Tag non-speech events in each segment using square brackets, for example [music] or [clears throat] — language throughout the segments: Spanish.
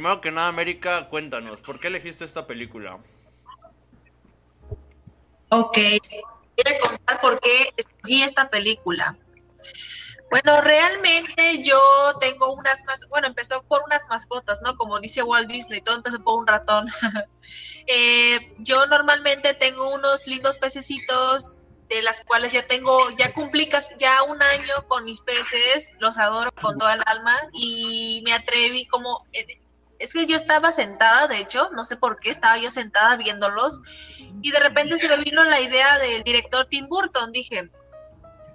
primero que nada, América, cuéntanos, ¿por qué elegiste esta película? Ok, voy a contar por qué escogí esta película. Bueno, realmente yo tengo unas más, bueno, empezó por unas mascotas, ¿no? Como dice Walt Disney, todo empezó por un ratón. [laughs] Eh, yo normalmente tengo unos lindos pececitos de las cuales ya tengo, ya cumplí ya un año con mis peces, los adoro con toda el alma y me atreví como, eh, es que yo estaba sentada, de hecho, no sé por qué, estaba yo sentada viéndolos y de repente se me vino la idea del director Tim Burton, dije,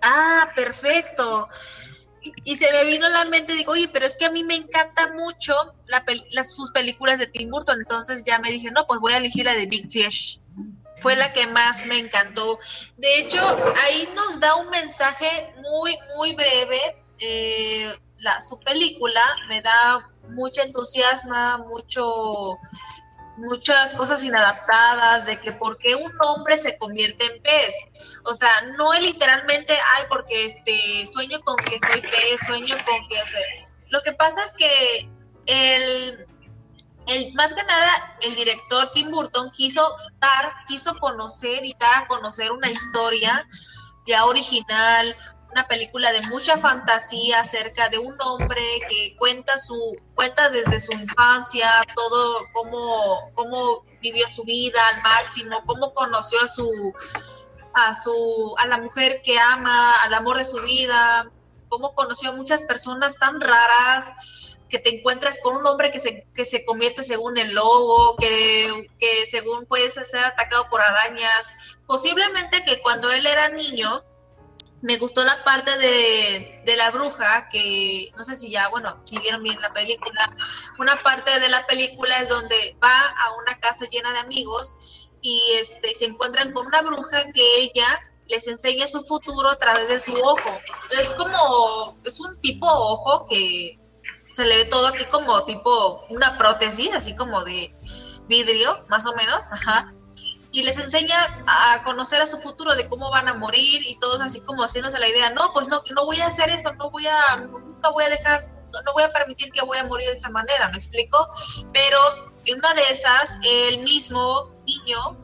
ah, perfecto. Y se me vino a la mente, digo, oye, pero es que a mí me encanta mucho las, sus películas de Tim Burton, entonces ya me dije, no, pues voy a elegir la de Big Fish fue la que más me encantó. De hecho, ahí nos da un mensaje muy, muy breve. Eh, la, su película me da mucho entusiasmo, mucho, muchas cosas inadaptadas de que por qué un hombre se convierte en pez. O sea, no es literalmente, ay, porque este, sueño con que soy pez, sueño con que... lo que pasa es que el el, más que nada, el director Tim Burton quiso dar, quiso conocer y dar a conocer una historia ya original, una película de mucha fantasía acerca de un hombre que cuenta su, cuenta desde su infancia, todo cómo, cómo vivió su vida al máximo, cómo conoció a su, a su, a la mujer que ama, al amor de su vida, cómo conoció a muchas personas tan raras, que te encuentras con un hombre que se, que se convierte según el lobo, que, que según puede ser atacado por arañas. Posiblemente que cuando él era niño, me gustó la parte de, de, la bruja, que no sé si ya, bueno, si vieron bien la película, una parte de la película es donde va a una casa llena de amigos y este, se encuentran con una bruja que ella les enseña su futuro a través de su ojo. Es como, es un tipo ojo que se le ve todo aquí como tipo una prótesis, así como de vidrio, más o menos, ajá. Y les enseña a conocer a su futuro, de cómo van a morir y todos así como haciéndose la idea, no, pues no, no voy a hacer eso, no voy a, nunca voy a dejar, no voy a permitir que voy a morir de esa manera, ¿me explico? Pero en una de esas, el mismo niño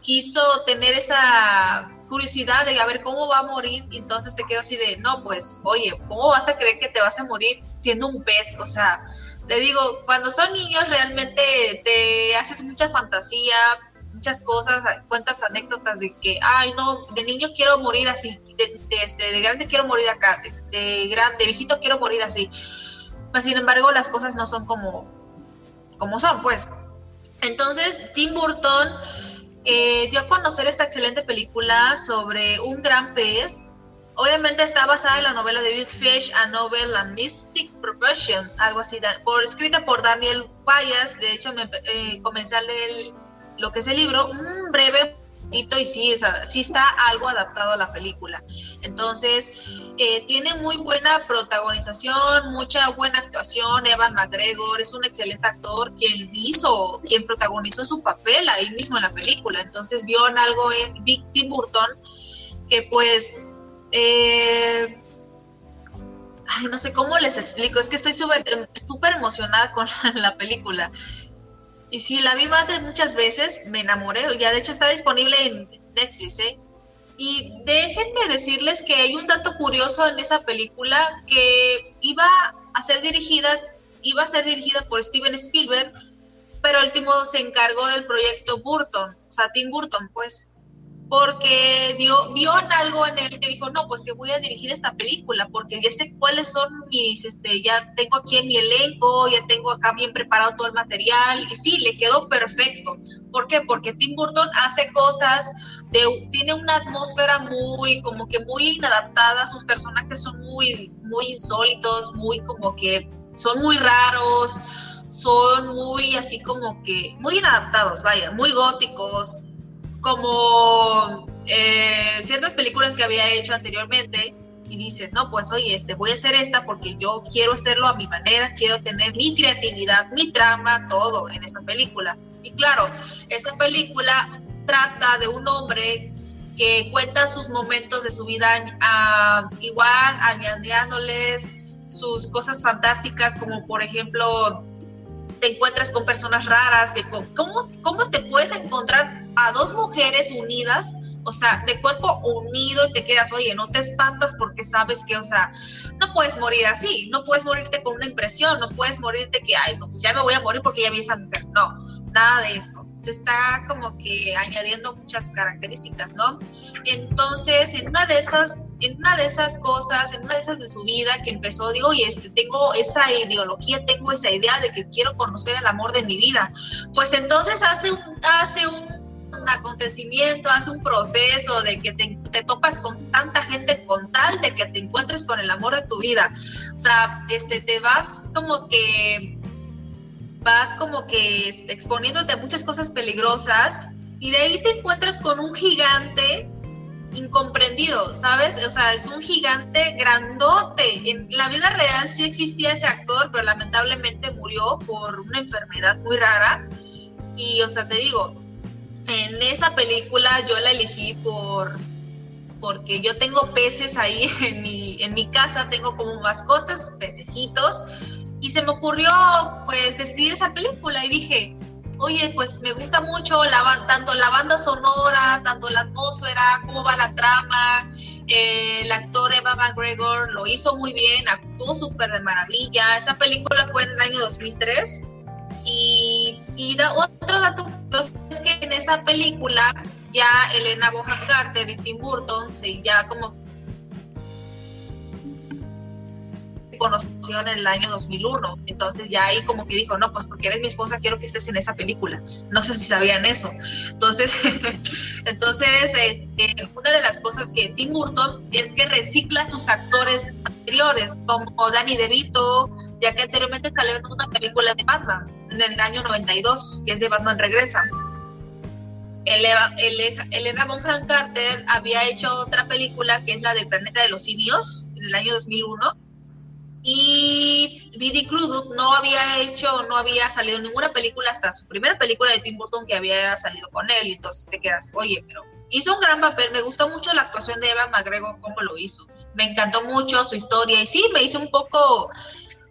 quiso tener esa curiosidad de a ver cómo va a morir, y entonces te quedo así de, no, pues, oye, ¿cómo vas a creer que te vas a morir siendo un pez? O sea, te digo, cuando son niños realmente te haces mucha fantasía, muchas cosas, cuentas anécdotas de que, ay, no, de niño quiero morir así, de, este, de grande quiero morir acá, de, de grande, viejito quiero morir así. Pues, sin embargo, las cosas no son como, como son, pues. Entonces, Tim Burton eh, dio a conocer esta excelente película sobre un gran pez. Obviamente está basada en la novela de Big Fish, A Novel and Mystic Professions, algo así, por, escrita por Daniel Payas. De hecho, me, eh, comencé a leer lo que es el libro, un breve y sí, sí está algo adaptado a la película. Entonces, eh, tiene muy buena protagonización, mucha buena actuación. Evan McGregor es un excelente actor quien hizo, quien protagonizó su papel ahí mismo en la película. Entonces, vio algo en Big Tim Burton que pues... Eh, ay, no sé cómo les explico, es que estoy súper emocionada con [laughs] la película. Y sí, la vi más de muchas veces, me enamoré, ya de hecho está disponible en Netflix, ¿eh? Y déjenme decirles que hay un dato curioso en esa película que iba a ser dirigida, iba a ser dirigida por Steven Spielberg, pero el último se encargó del proyecto Burton, o sea, Tim Burton, pues porque vio algo en él que dijo, no, pues que voy a dirigir esta película, porque ya sé cuáles son mis, este, ya tengo aquí mi elenco, ya tengo acá bien preparado todo el material, y sí, le quedó perfecto. ¿Por qué? Porque Tim Burton hace cosas, de, tiene una atmósfera muy, como que muy inadaptada, sus personajes son muy, muy insólitos, muy como que son muy raros, son muy así como que, muy inadaptados, vaya, muy góticos, como eh, ciertas películas que había hecho anteriormente y dices, no, pues oye, este, voy a hacer esta porque yo quiero hacerlo a mi manera, quiero tener mi creatividad, mi trama, todo en esa película. Y claro, esa película trata de un hombre que cuenta sus momentos de su vida igual añadiéndoles sus cosas fantásticas como por ejemplo te encuentras con personas raras, que ¿cómo, ¿cómo te puedes encontrar a dos mujeres unidas o sea, de cuerpo unido y te quedas, oye, no te espantas porque sabes que, o sea, no puedes morir así, no puedes morirte con una impresión, no puedes morirte que, ay, pues ya me voy a morir porque ya vi esa mujer. No, nada de eso. Se está como que añadiendo muchas características, ¿no? Entonces, en una de esas, en una de esas cosas, en una de esas de su vida que empezó, digo, oye, este, tengo esa ideología, tengo esa idea de que quiero conocer el amor de mi vida. Pues entonces hace un, hace un acontecimiento, hace un proceso de que te, topas con tanta gente con tal de que te encuentres con el amor de tu vida. O sea, este, te vas como que, vas como que este, exponiéndote a muchas cosas peligrosas y de ahí te encuentras con un gigante incomprendido, ¿sabes? O sea, es un gigante grandote. En la vida real sí existía ese actor, pero lamentablemente murió por una enfermedad muy rara. Y, o sea, te digo, en esa película yo la elegí por porque yo tengo peces ahí [laughs] en mi, en mi casa, tengo como mascotas, pececitos, y se me ocurrió pues decidir esa película y dije, oye, pues me gusta mucho la, tanto la banda sonora, tanto la atmósfera, cómo va la trama, el actor Eva McGregor lo hizo muy bien, actuó súper de maravilla, esa película fue en el año 2003 y, y otro dato es que en esa película ya Elena Bonham Carter y Tim Burton se ya como conoció en el año 2001. Entonces ya ahí como que dijo, no, pues porque eres mi esposa, quiero que estés en esa película. No sé si sabían eso. Entonces, [laughs] entonces este, una de las cosas que Tim Burton es que recicla sus actores anteriores, como Danny DeVito, ya que anteriormente salió en una película de Batman en el año 92, que es de Batman Regresa. Elena Bonham Carter había hecho otra película que es la del planeta de los simios en el año 2001 y Billy Crudup no había hecho, no había salido ninguna película hasta su primera película de Tim Burton que había salido con él. Y entonces te quedas, oye, pero hizo un gran papel. Me gustó mucho la actuación de Eva McGregor, cómo lo hizo. Me encantó mucho su historia. Y sí, me hizo un poco,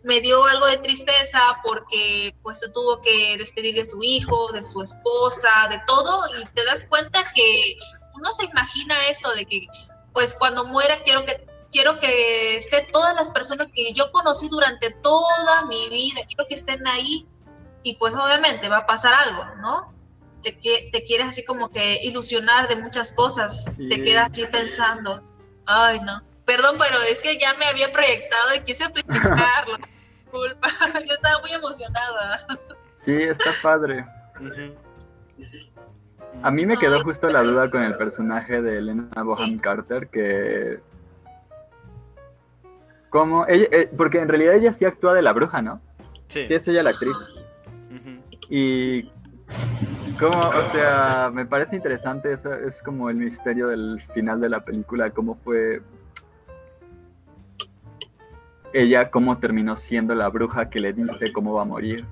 me dio algo de tristeza porque pues se tuvo que despedir de su hijo, de su esposa, de todo. Y te das cuenta que uno se imagina esto de que pues cuando muera quiero que quiero que estén todas las personas que yo conocí durante toda mi vida, quiero que estén ahí y pues obviamente va a pasar algo, ¿no? Te, te quieres así como que ilusionar de muchas cosas, te quedas así pensando, ay no, perdón, pero es que ya me había proyectado y quise explicarlo, [laughs] culpa, [laughs] yo estaba muy emocionada. Sí, está padre. A mí me quedó justo la duda con el personaje de Elena Bohan Carter, que como ella, eh, porque en realidad ella sí actúa de la bruja, ¿no? Sí. Sí, es ella la actriz. Y como, o sea, me parece interesante, eso es como el misterio del final de la película, cómo fue ella, cómo terminó siendo la bruja que le dice cómo va a morir.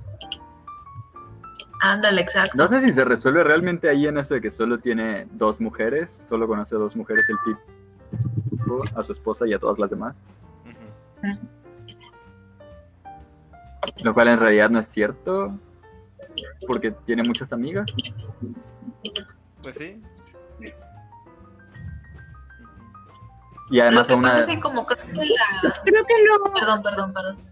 Ándale, exacto. No sé si se resuelve realmente ahí en eso de que solo tiene dos mujeres, solo conoce a dos mujeres el tipo, a su esposa y a todas las demás. Lo cual en realidad no es cierto, porque tiene muchas amigas. Pues sí. Y además Lo que pasa es que como creo que la... Creo que no... Perdón, perdón, perdón.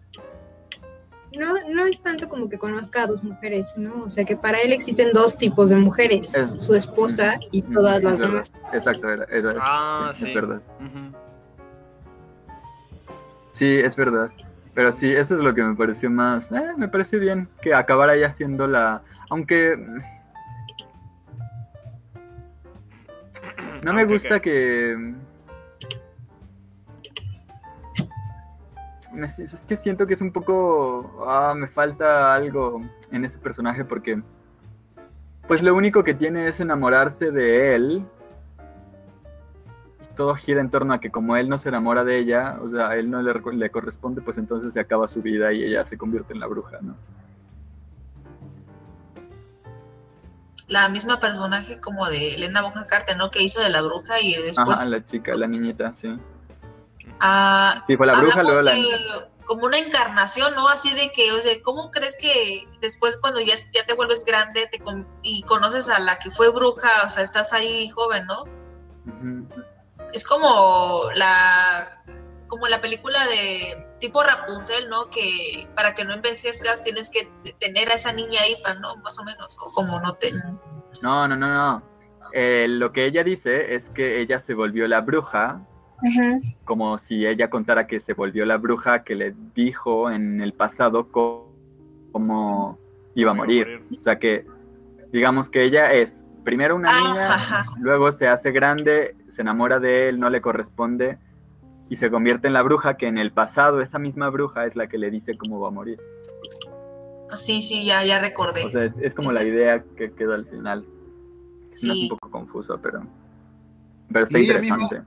No, no es tanto como que conozca a dos mujeres, ¿no? O sea que para él existen dos tipos de mujeres, su esposa y todas las demás. Exacto, era, ah, es verdad. Sí, es verdad. Pero sí, eso es lo que me pareció más. Eh, me pareció bien que acabara ya siendo la. Aunque. No me gusta que. Es que siento que es un poco. Ah, me falta algo en ese personaje porque. Pues lo único que tiene es enamorarse de él todo gira en torno a que como él no se enamora de ella, o sea, a él no le, corresponde, pues entonces se acaba su vida y ella se convierte en la bruja, ¿no? La misma personaje como de Elena Bonham Carter, ¿no? Que hizo de la bruja y después... Ajá, la chica, la niñita, sí. Ah, sí, fue la bruja, luego la... como una encarnación, ¿no? Así de que, o sea, ¿cómo crees que después cuando ya, ya te vuelves grande te y conoces a la que fue bruja, o sea, estás ahí joven, ¿no? Es como la como la película de tipo Rapunzel, ¿no? Que para que no envejezcas tienes que tener a esa niña ahí, ¿no? Más o menos, o como no te... No, no, no, no. Eh, lo que ella dice es que ella se volvió la bruja, como si ella contara que se volvió la bruja que le dijo en el pasado cómo iba a morir. O sea que, digamos que ella es primero una ah, niña, luego se hace grande, se enamora de él, no le corresponde y se convierte en la bruja que en el pasado esa misma bruja es la que le dice cómo va a morir. Ah, sí, sí, ya, ya recordé. O sea, es, como la idea que quedó al final. Sí. es un poco confuso, pero, pero está interesante.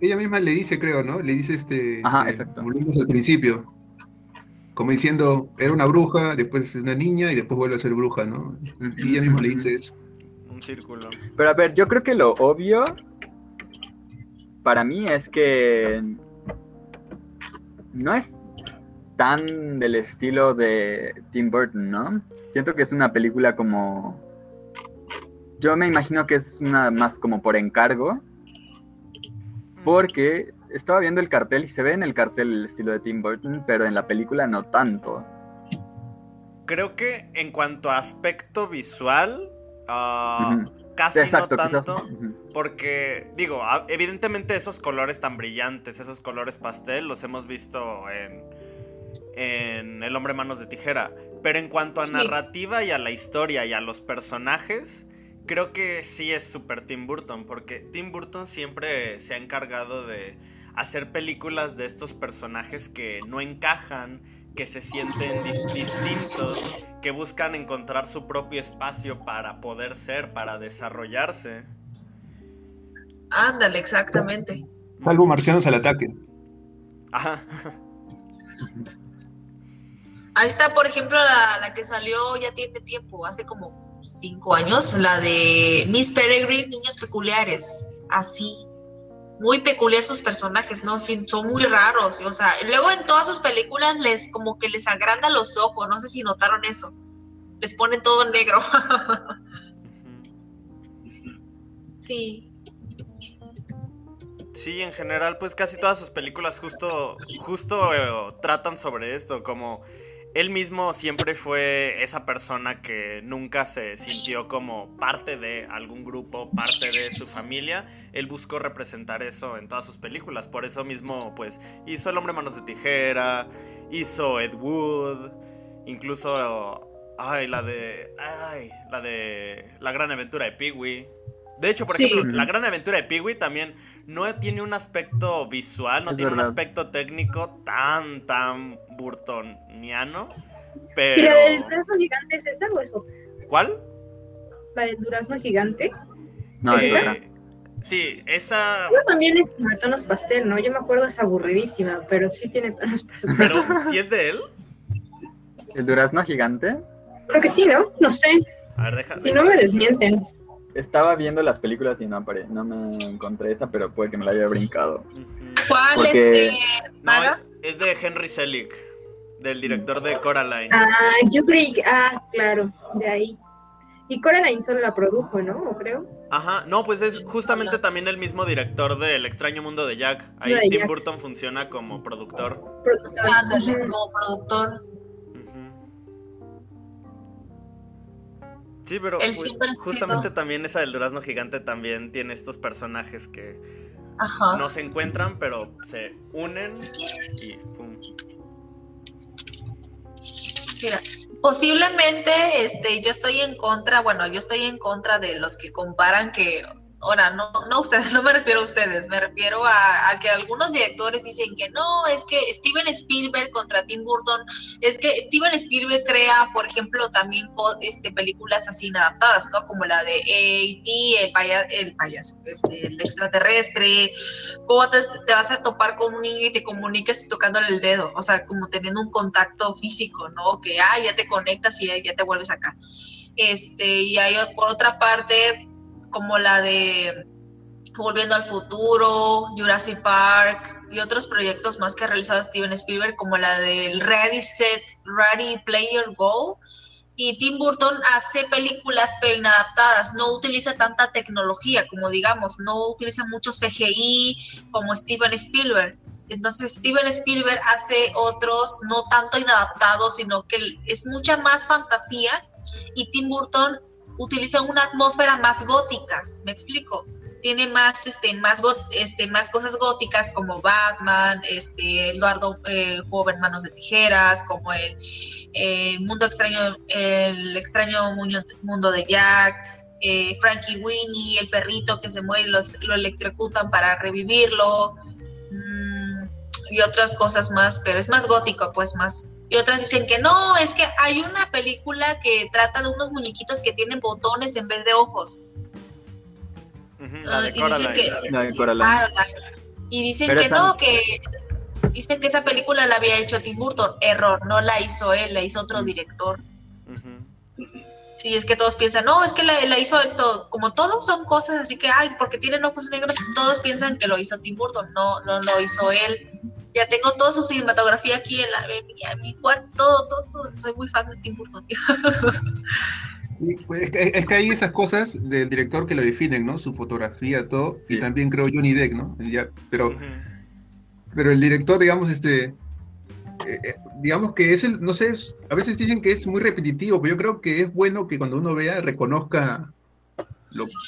Ella misma, le dice, creo, ¿no? Le dice este. Ajá, exacto. Volvemos al principio. Como diciendo, era una bruja, después una niña y después vuelve a ser bruja, ¿no? Y ella misma le dice eso. Un círculo. Pero a ver, yo creo que lo obvio para mí es que no es tan del estilo de Tim Burton, ¿no? Siento que es una película como... Yo me imagino que es una más como por encargo, porque estaba viendo el cartel y se ve en el cartel el estilo de Tim Burton, pero en la película no tanto. Creo que en cuanto a aspecto visual, ah, casi no tanto, porque digo, evidentemente esos colores tan brillantes, esos colores pastel, los hemos visto en, en El hombre manos de tijera, pero en cuanto a narrativa y a la historia y a los personajes, creo que sí es super Tim Burton, porque Tim Burton siempre se ha encargado de hacer películas de estos personajes que no encajan, que se sienten distintos, que buscan encontrar su propio espacio para poder ser, para desarrollarse. Ándale, exactamente. Algo marcianos al ataque. Ajá. Ahí está, por ejemplo, la, la, que salió ya tiene tiempo, hace como cinco años, la de Miss Peregrine, Niños Peculiares. Así muy peculiar sus personajes, ¿no? Son muy raros, o sea, luego en todas sus películas les como que les agranda los ojos, no sé si notaron eso. Les ponen todo negro. [laughs] sí. Sí, en general, pues casi todas sus películas justo, justo eh, tratan sobre esto, como él mismo siempre fue esa persona que nunca se sintió como parte de algún grupo, parte de su familia. Él buscó representar eso en todas sus películas. Por eso mismo, pues, hizo El hombre manos de tijera, hizo Ed Wood, incluso, ay, la de, ay, la de La gran aventura de Pee-wee. De hecho, por ejemplo, La gran aventura de Pee-wee también no tiene un aspecto visual, no tiene un aspecto técnico tan, tan burtoniano. Pero... ¿Y la del durazno gigante es esa o es otra? ¿Cuál? ¿La del durazno gigante? No, ¿Es esa? Sí, esa. Esa también es de tonos pastel, ¿no? Yo me acuerdo, es aburridísima, pero sí tiene tonos pastel. [laughs] Pero, ¿sí es de él? ¿El durazno gigante? Creo que sí, ¿no? No sé. A ver, déjame. Si no me desmienten estaba viendo las películas y no, no me encontré esa, pero puede que me la haya brincado. ¿Cuál es de es de Henry Selick, del director de Coraline. Ah, yo creí que, ah, claro, de ahí. Y Coraline solo la produjo, ¿no? ¿O creo? Ajá, no, pues es justamente también el mismo director de El extraño mundo de Jack. Ahí Tim Burton funciona como productor. como productor. Sí, pero pues, justamente también esa del durazno gigante también tiene estos personajes que no se encuentran, pero se unen y pum. Mira, posiblemente este, yo estoy en contra, bueno, yo estoy en contra de los que comparan que Ahora, no, no ustedes, [laughs] no me refiero a ustedes, me refiero a, que algunos directores dicen que no, es que Steven Spielberg contra Tim Burton, es que Steven Spielberg crea, por ejemplo, también este, películas así inadaptadas, ¿no? Como la de A.T., el, paya, el payaso, este, el extraterrestre, cómo te, vas a topar con un niño y te comunicas tocándole el dedo, o sea, como teniendo un contacto físico, ¿no? Que, ah, ya te conectas y ya te vuelves acá. Este, y hay por otra parte como la de Volviendo al futuro, Jurassic Park y otros proyectos más que ha realizado Steven Spielberg, como la del Ready Set, Ready Player Go. Y Tim Burton hace películas pero inadaptadas, no utiliza tanta tecnología como digamos, no utiliza mucho CGI como Steven Spielberg. Entonces Steven Spielberg hace otros no tanto inadaptados, sino que es mucha más fantasía y Tim Burton utiliza una atmósfera más gótica, ¿me explico? Tiene más, este, más, este, más cosas góticas como Batman, este, Eduardo eh, Joven Manos de Tijeras, como el, Mundo Extraño, el extraño mundo de Jack, eh, Frankie Winnie, el perrito que se muere los, lo electrocutan para revivirlo, mm, y otras cosas más, pero es más gótico, pues más, y otras dicen que no, es que hay una película que trata de unos muñequitos que tienen botones en vez de ojos. y dicen que, y dicen que no, que dicen que esa película la había hecho Tim Burton. Error, no la hizo él, la hizo otro director. Sí, es que todos piensan, no, es que la, la hizo todo, como todos son cosas así que, ay, porque tienen ojos negros, todos piensan que lo hizo Tim Burton, no, no lo hizo él ya tengo toda su cinematografía aquí en, la, en, mi, cuarto, todo, todo, soy muy fan de Tim Burton. Pues, es, que, hay esas cosas del director que lo definen, ¿no? Su fotografía, todo, y también creo Johnny Depp, ¿no? Ya, pero, pero el director, digamos, este, eh, eh, digamos que es el, no sé, a veces dicen que es muy repetitivo, pero yo creo que es bueno que cuando uno vea reconozca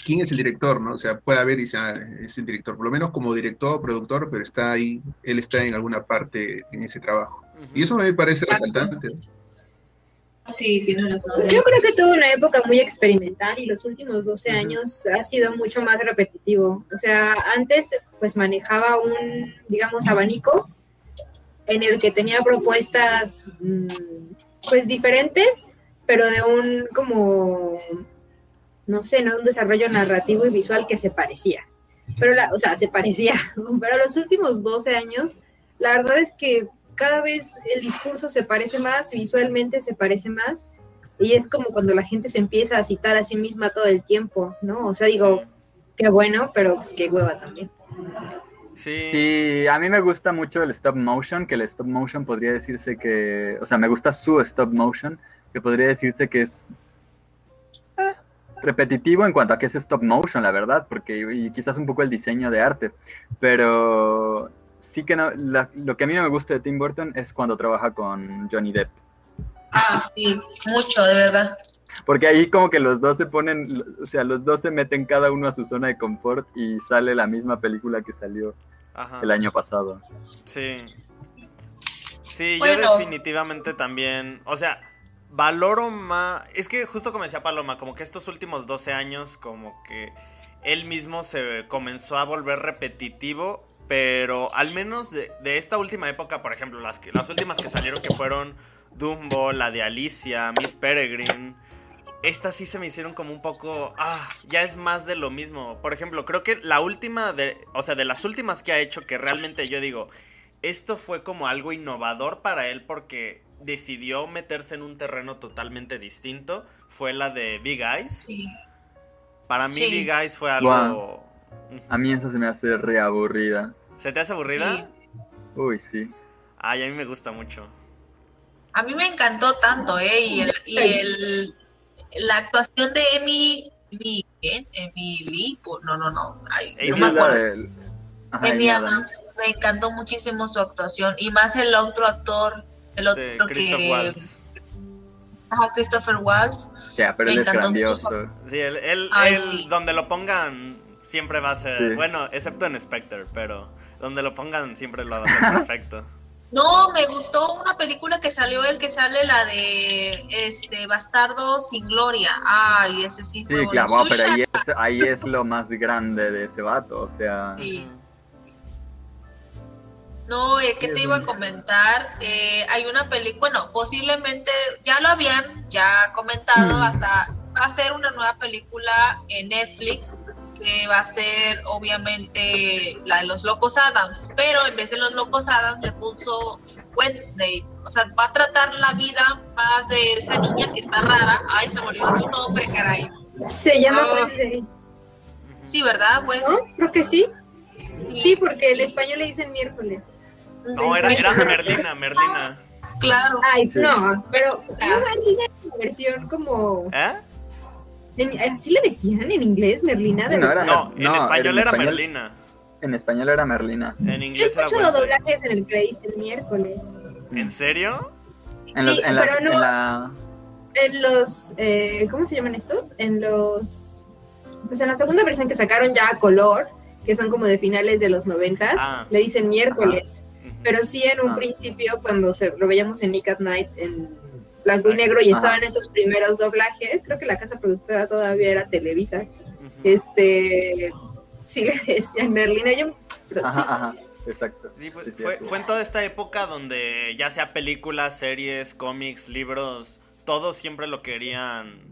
quién es el director, ¿no? O sea, puede haber y sea, es el director, por lo menos como director, productor, pero está ahí, él está en alguna parte en ese trabajo. Y eso me parece resaltante. Sí, tiene razón. Yo creo que tuvo una época muy experimental y los últimos 12 años ha sido mucho más repetitivo. O sea, antes pues manejaba un, digamos, abanico en el que tenía propuestas mm, pues diferentes, pero de un como no sé, no un desarrollo narrativo y visual que se parecía. Pero, la, o sea, se parecía. [laughs] Pero los últimos 12 años, la verdad es que cada vez el discurso se parece más, visualmente se parece más, y es como cuando la gente se empieza a citar a sí misma todo el tiempo, ¿no? O sea, digo, qué bueno, pero pues qué hueva también. Sí. sí, a mí me gusta mucho el stop motion, que el stop motion podría decirse que, o sea, me gusta su stop motion, que podría decirse que es repetitivo en cuanto a que es stop motion, la verdad, porque y quizás un poco el diseño de arte, pero sí que no, lo que a mí no me gusta de Tim Burton es cuando trabaja con Johnny Depp. Ah, sí, mucho, de verdad. Porque ahí como que los dos se ponen, o sea, los dos se meten cada uno a su zona de confort y sale la misma película que salió el año pasado. Sí. Sí, yo definitivamente también, o sea, valoro más. Es que justo como decía Paloma, como que estos últimos 12 años, como que él mismo se comenzó a volver repetitivo. Pero al menos de, esta última época, por ejemplo, las, que, las últimas que salieron que fueron Dumbo, la de Alicia, Miss Peregrine. Estas sí se me hicieron como un poco. Ah, ya es más de lo mismo. Por ejemplo, creo que la última de. O sea, de las últimas que ha hecho, que realmente yo digo. Esto fue como algo innovador para él porque decidió meterse en un terreno totalmente distinto fue la de Big Eyes. Para mí Big Eyes fue algo... A mí esa se me hace reaburrida. ¿Se te hace aburrida? Uy, sí. Ay, a mí me gusta mucho. A mí me encantó tanto, ¿eh? Y, el, la actuación de Emmy... Emily, no, no, no. Ay, no me acuerdo. Adams. Me encantó muchísimo su actuación. Y más el otro actor, el este, otro Christopher que... Waltz. Ajá, Christopher Waltz. Ya, pero él es grandioso. Sí, él, él, donde lo pongan siempre va a ser, bueno, excepto en Spectre, pero donde lo pongan siempre lo va a hacer [laughs] perfecto. No, me gustó una película que salió el que sale la de este Bastardo sin Gloria. Ay, ese sí fue Sí, claro, pero ahí es, ahí es, lo más grande de ese vato, o sea. Sí. No, eh, ¿qué te iba a comentar? Eh, hay una película, bueno, posiblemente ya lo habían ya comentado, mm. hasta va a ser una nueva película en Netflix que va a ser obviamente la de los Locos Adams, pero en vez de los Locos Adams le puso Wednesday, o sea, va a tratar la vida más de esa niña que está rara, ay, se me olvidó su nombre, caray. Se llama ah. Wednesday. Sí, ¿verdad? Pues. Creo que sí. Sí, porque el español le dicen miércoles. No, era, era Merlina, Merlina. Claro. Ay, no, pero Merlina es una versión como. ¿Eh? ¿Así le decían en inglés, Merlina? no, no, en español era Merlina. En español era Merlina. En inglés Yo he escuchado doblajes en el que dicen miércoles. ¿En serio? En, los, en, pero no, en la... En los... Eh, ¿Cómo se llaman estos? En los... Pues en la segunda versión que sacaron ya a color, que son como de finales de los noventas, ah. le dicen miércoles. Pero sí en un ah. principio, cuando se, lo veíamos en Nick at Night, en blanco y negro, y estaban esos primeros doblajes, creo que la casa productora todavía era Televisa, este sí [laughs] le decían Merlina. Yo, ajá, exacto. fue, en toda esta época donde ya sea películas, series, cómics, libros, todos siempre lo querían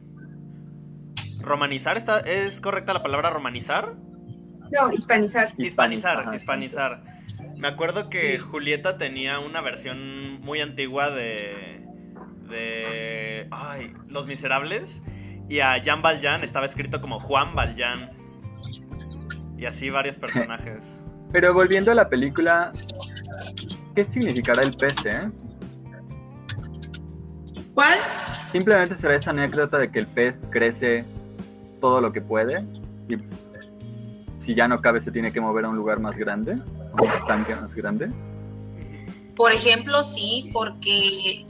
romanizar. ¿Está, ¿Es correcta la palabra romanizar? No, hispanizar. Hispanizar, hispanizar. Me acuerdo que Julieta tenía una versión muy antigua de. De. Ay, Los Miserables. Y a Jean Valjean estaba escrito como Juan Valjean. Y así varios personajes. [laughs] Pero volviendo a la película, ¿qué significará el pez, eh? ¿Cuál? Simplemente será esa anécdota de que el pez crece todo lo que puede y si ya no cabe se tiene que mover a un lugar más grande, a un estanque más grande. Por ejemplo, sí, porque...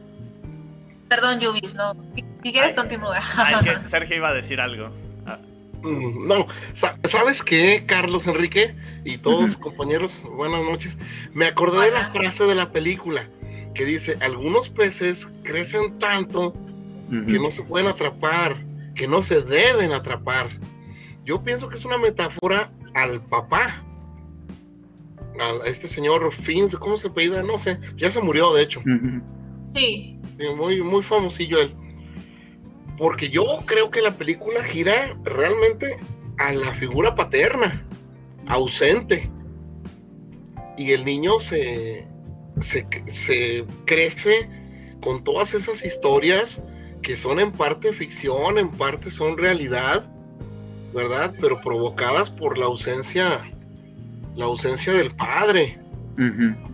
Perdón, Yubis, no. Si quieres, continúa. Ah, es que [laughs] Sergio iba a decir algo. Mm, no, ¿sabes qué, Carlos Enrique y todos compañeros? Buenas noches. Me acordé de la frase de la película que dice, algunos peces crecen tanto que no se pueden atrapar, que no se deben atrapar. Yo pienso que es una metáfora al papá, a este señor Fins, ¿cómo se pedía? No sé, ya se murió de hecho. Sí. Muy, muy famosillo él porque yo creo que la película gira realmente a la figura paterna, ausente. Y el niño se, se, crece con todas esas historias que son en parte ficción, en parte son realidad, ¿verdad? Pero provocadas por la ausencia, la ausencia del padre.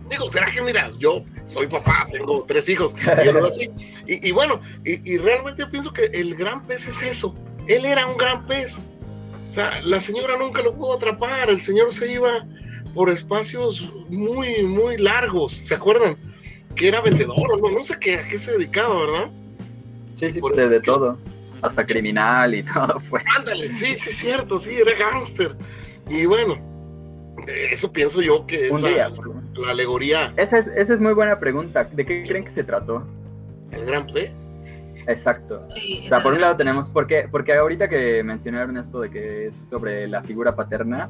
Digo, ¿será que mira, yo soy papá, tengo tres hijos, y, y, bueno, y, realmente pienso que el gran pez es eso, él era un gran pez, o sea, la señora nunca lo pudo atrapar, el señor se iba por espacios muy, muy largos, ¿se acuerdan? Que era vendedor, no, no sé qué, a qué se dedicaba, ¿verdad? Sí, sí, por desde todo, hasta criminal y [laughs] todo fue. Ándale, sí, sí, cierto, sí, era gángster, y bueno, eso pienso yo que es la, alegoría. Esa es, esa es muy buena pregunta. ¿De qué creen que se trató? El gran pez. Exacto. o sea, por un lado tenemos, porque, porque ahorita que mencionaron esto de que es sobre la figura paterna,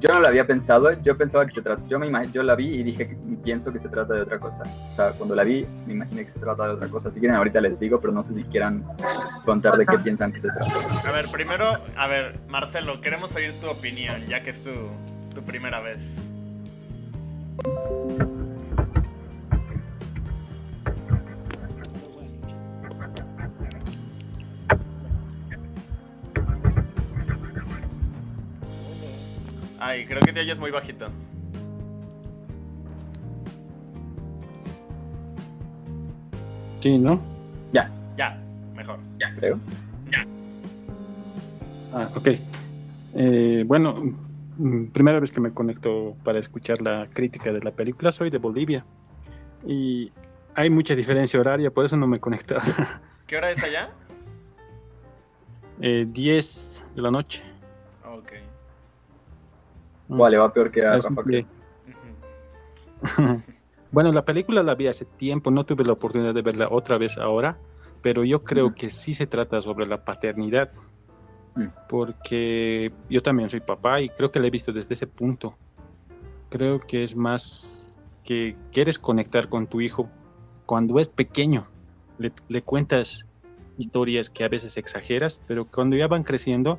yo no lo había pensado, yo pensaba que se trata, yo, me yo la vi y dije, pienso que se trata de otra cosa. O sea, cuando la vi, me imaginé que se trata de otra cosa. Si quieren, ahorita les digo, pero no sé si quieran contar de qué piensan que se trata. A ver, primero, a ver, Marcelo, queremos oír tu opinión, ya que es tu, tu primera vez? Ay, creo que te oyes muy bajito. Sí, ¿no? Ya. Ya, mejor. Ya, creo. Ya. Ah, ok. Eh, bueno, primera vez que me conecto para escuchar la crítica de la película, soy de Bolivia. Y hay mucha diferencia horaria, por eso no me conecto. [laughs] ¿Qué hora es allá? 10 eh, de la noche. Ok. Vale, va peor que a [laughs] bueno, la película la vi hace tiempo, no tuve la oportunidad de verla otra vez ahora, pero yo creo que sí se trata sobre la paternidad Mm. Porque yo también soy papá y creo que la he visto desde ese punto. Creo que es que quieres conectar con tu hijo cuando es pequeño. Le, cuentas historias que a veces exageras, pero cuando ya van creciendo,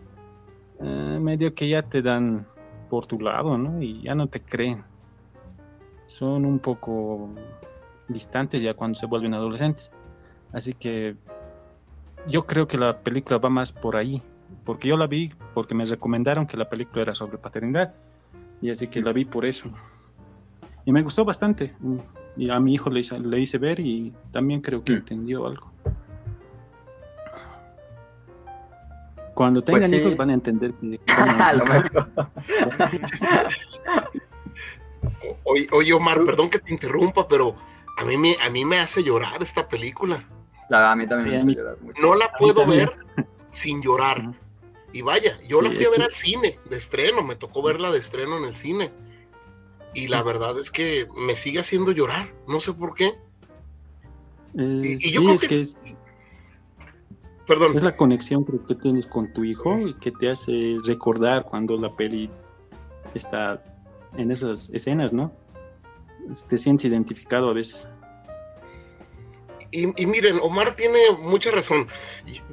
eh, medio que ya te dan por tu lado, ¿no? Y ya no te creen. Son un poco distantes ya cuando se vuelven adolescentes. Así que yo creo que la película va más por ahí, porque yo la vi porque me recomendaron que la película era sobre paternidad y así que la vi por eso. Y me gustó bastante. Y a mi hijo le hice, le hice ver y también creo que mm. entendió algo. Cuando pues tengan hijos van a entender que... [laughs] oye, Omar, perdón que te interrumpa, pero a mí me, a mí me hace llorar esta película. a mí también me hace llorar No la puedo ver [laughs] sin llorar. Y vaya, yo la fui a ver al cine, de estreno, me tocó verla de estreno en el cine. Y la verdad es que me sigue haciendo llorar, no sé por qué. Eh, y, yo creo que, es, Perdón. Es la conexión que tienes con tu hijo y que te hace recordar cuando la peli está en esas escenas, ¿no? Te sientes identificado a veces. Y, miren, Omar tiene mucha razón.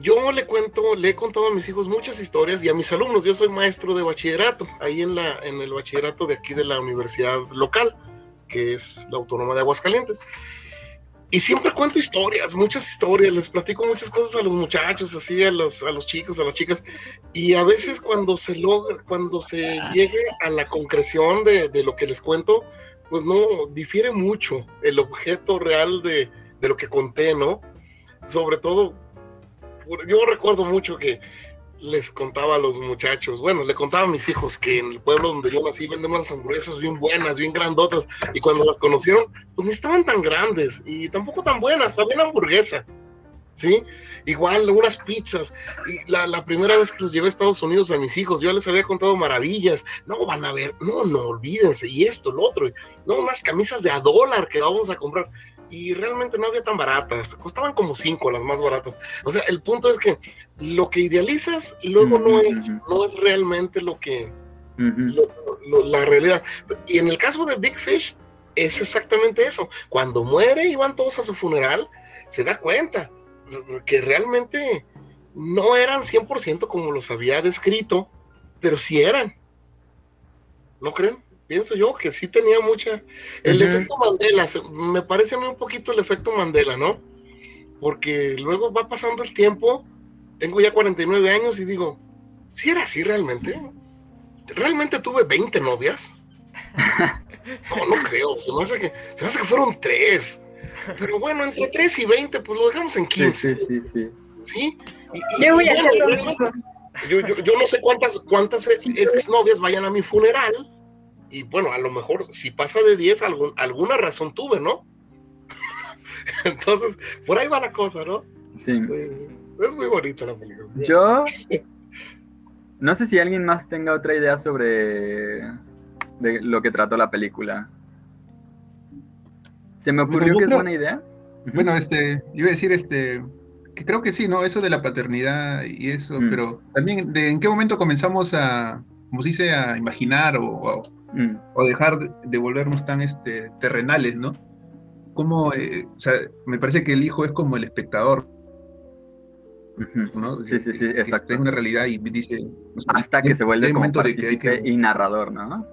Yo le cuento, le he contado a mis hijos muchas historias y a mis alumnos. Yo soy maestro de bachillerato, ahí en, la, en el bachillerato de aquí de la universidad local, que es la Autónoma de Aguascalientes. Y siempre cuento historias, muchas historias, les platico muchas cosas a los muchachos, así a los, a los chicos, a las chicas. Y a veces cuando se logra, cuando se llegue a la concreción de, de lo que les cuento, pues no, difiere mucho el objeto real de, de lo que conté, ¿no? Sobre todo, yo recuerdo mucho que les contaba a los muchachos, bueno, le contaba a mis hijos que en el pueblo donde yo nací venden unas hamburguesas bien buenas, bien grandotas, y cuando las conocieron, pues ni estaban tan grandes y tampoco tan buenas, había hamburguesa, ¿sí? Igual unas pizzas, y la, la, primera vez que los llevé a Estados Unidos a mis hijos, yo les había contado maravillas, no van a ver, no, no, olvídense, y esto, lo otro, no, unas camisas de a dólar que vamos a comprar, y realmente no había tan baratas, costaban como cinco las más baratas. O sea, el punto es que lo que idealizas luego no es, no es realmente lo que, la realidad. Y en el caso de Big Fish es exactamente eso. Cuando muere y van todos a su funeral, se da cuenta que realmente no eran 100% como los había descrito, pero sí eran. ¿No creen? Pienso yo que sí tenía mucha. El efecto Mandela, me parece a mí un poquito el efecto Mandela, ¿no? Porque luego va pasando el tiempo, tengo ya 49 años y digo, ¿sí era así realmente? ¿Realmente tuve 20 novias? No, no creo, se me hace que, se me hace que fueron 3. Pero bueno, entre 3 y 20, pues lo dejamos en 15. Sí, sí, sí. ¿Sí? yo voy a hacer lo mismo. Yo, yo, yo, no sé cuántas, cuántas ex novias vayan a mi funeral, y bueno, a lo mejor si pasa de 10, algún, alguna razón tuve, ¿no? [laughs] Entonces, por ahí va la cosa, ¿no? Sí. es muy bonita la película. Yo no sé si alguien más tenga otra idea sobre de lo que trató la película. ¿Se me ocurrió que es buena idea? Bueno, este, iba a decir este que creo que sí, ¿no? Eso de la paternidad y eso, mm. pero también de en qué momento comenzamos a, como se dice, a imaginar o, Mm. o dejar de volvernos tan este, terrenales, ¿no? Como, eh, o sea, me parece que el hijo es como el espectador. ¿no? Sí, sí, sí, exacto. Es una realidad y dice... Hasta que se vuelve como momento de que hay que... y narrador, ¿no?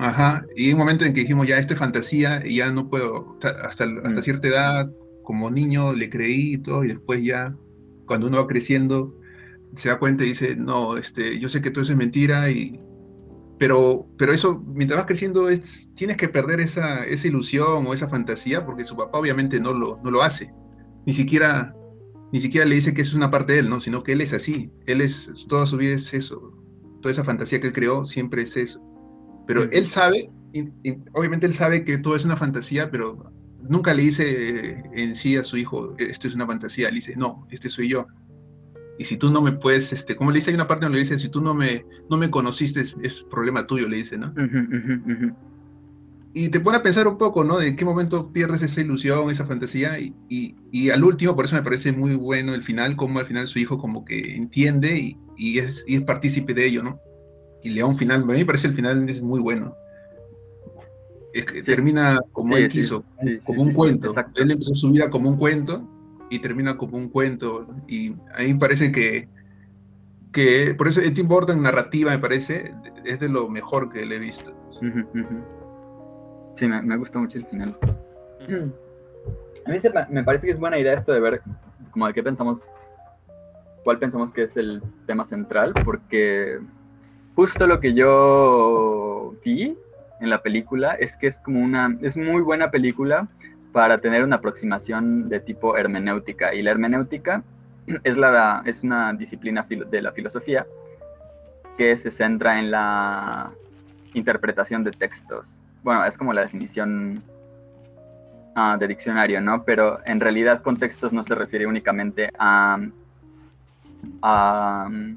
Ajá, y un momento en que dijimos, ya esto es fantasía y ya no puedo, hasta, hasta mm. cierta edad, como niño le creí y todo, y después ya, cuando uno va creciendo, se da cuenta y dice, no, este, yo sé que todo eso es mentira y pero, pero eso, mientras vas creciendo, es, tienes que perder esa, esa ilusión o esa fantasía, porque su papá obviamente no lo, no lo hace. Ni siquiera, ni siquiera le dice que eso es una parte de él, ¿no? Sino que él es así. Él es, toda su vida es eso. Toda esa fantasía que él creó siempre es eso. Pero él sabe, obviamente él sabe que todo es una fantasía, pero nunca le dice en sí a su hijo, esto es una fantasía. Le dice, no, este soy yo y si tú no me puedes, este, como le dice, hay una parte donde le dice, si tú no me, no me conociste, es, problema tuyo, le dice, ¿no? Y te pone a pensar un poco, ¿no? De qué momento pierdes esa ilusión, esa fantasía, y, y, al último, por eso me parece muy bueno el final, como al final su hijo como que entiende y, y es, y es partícipe de ello, ¿no? Y le da un final, a mí me parece el final es muy bueno. Es que termina como él quiso, como un cuento. Él empezó su vida como un cuento y termina como un cuento. Y a mí me parece que, que por eso Tim Burton narrativa me parece es de lo mejor que le he visto. Sí, me, me gusta mucho el final. [clears throat] A mí me parece que es buena idea esto de ver como de qué pensamos cuál pensamos que es el tema central, porque justo lo que yo vi en la película es que es como una, es muy buena película para tener una aproximación de tipo hermenéutica. Y la hermenéutica [clears throat] es, la, es una disciplina de la filosofía que se centra en la interpretación de textos. Bueno, es como la definición ah, de diccionario, ¿no? Pero en realidad con textos no se refiere únicamente a, mm,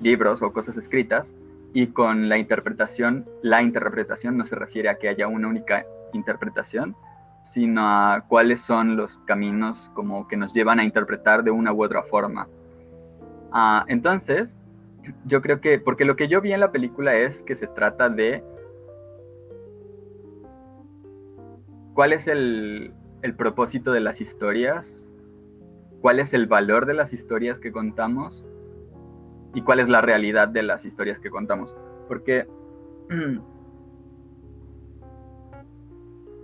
libros o cosas escritas, y con la interpretación, la interpretación no se refiere a que haya una única interpretación, sino a cuáles son los caminos como que nos llevan a interpretar de una u otra forma. Ah, entonces, yo creo que, porque lo que yo vi en la película es que se trata de cuál es el, el propósito de las historias, cuál es el valor de las historias que contamos y cuál es la realidad de las historias que contamos. Porque [clears throat]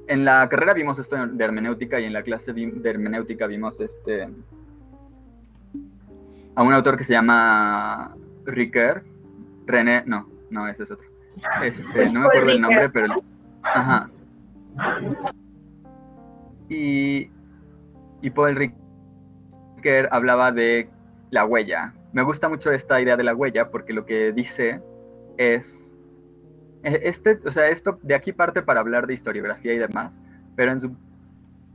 en la carrera vimos esto de hermenéutica y en la clase de hermenéutica vimos este a un autor que se llama Ricker, René, no, no, ese es otro. Este, no me acuerdo el nombre, pero ajá. Y, y Paul Ricker hablaba de la huella, me gusta mucho esta idea de la huella porque lo que dice es, este, o sea, esto de aquí parte para hablar de historiografía y demás, pero en su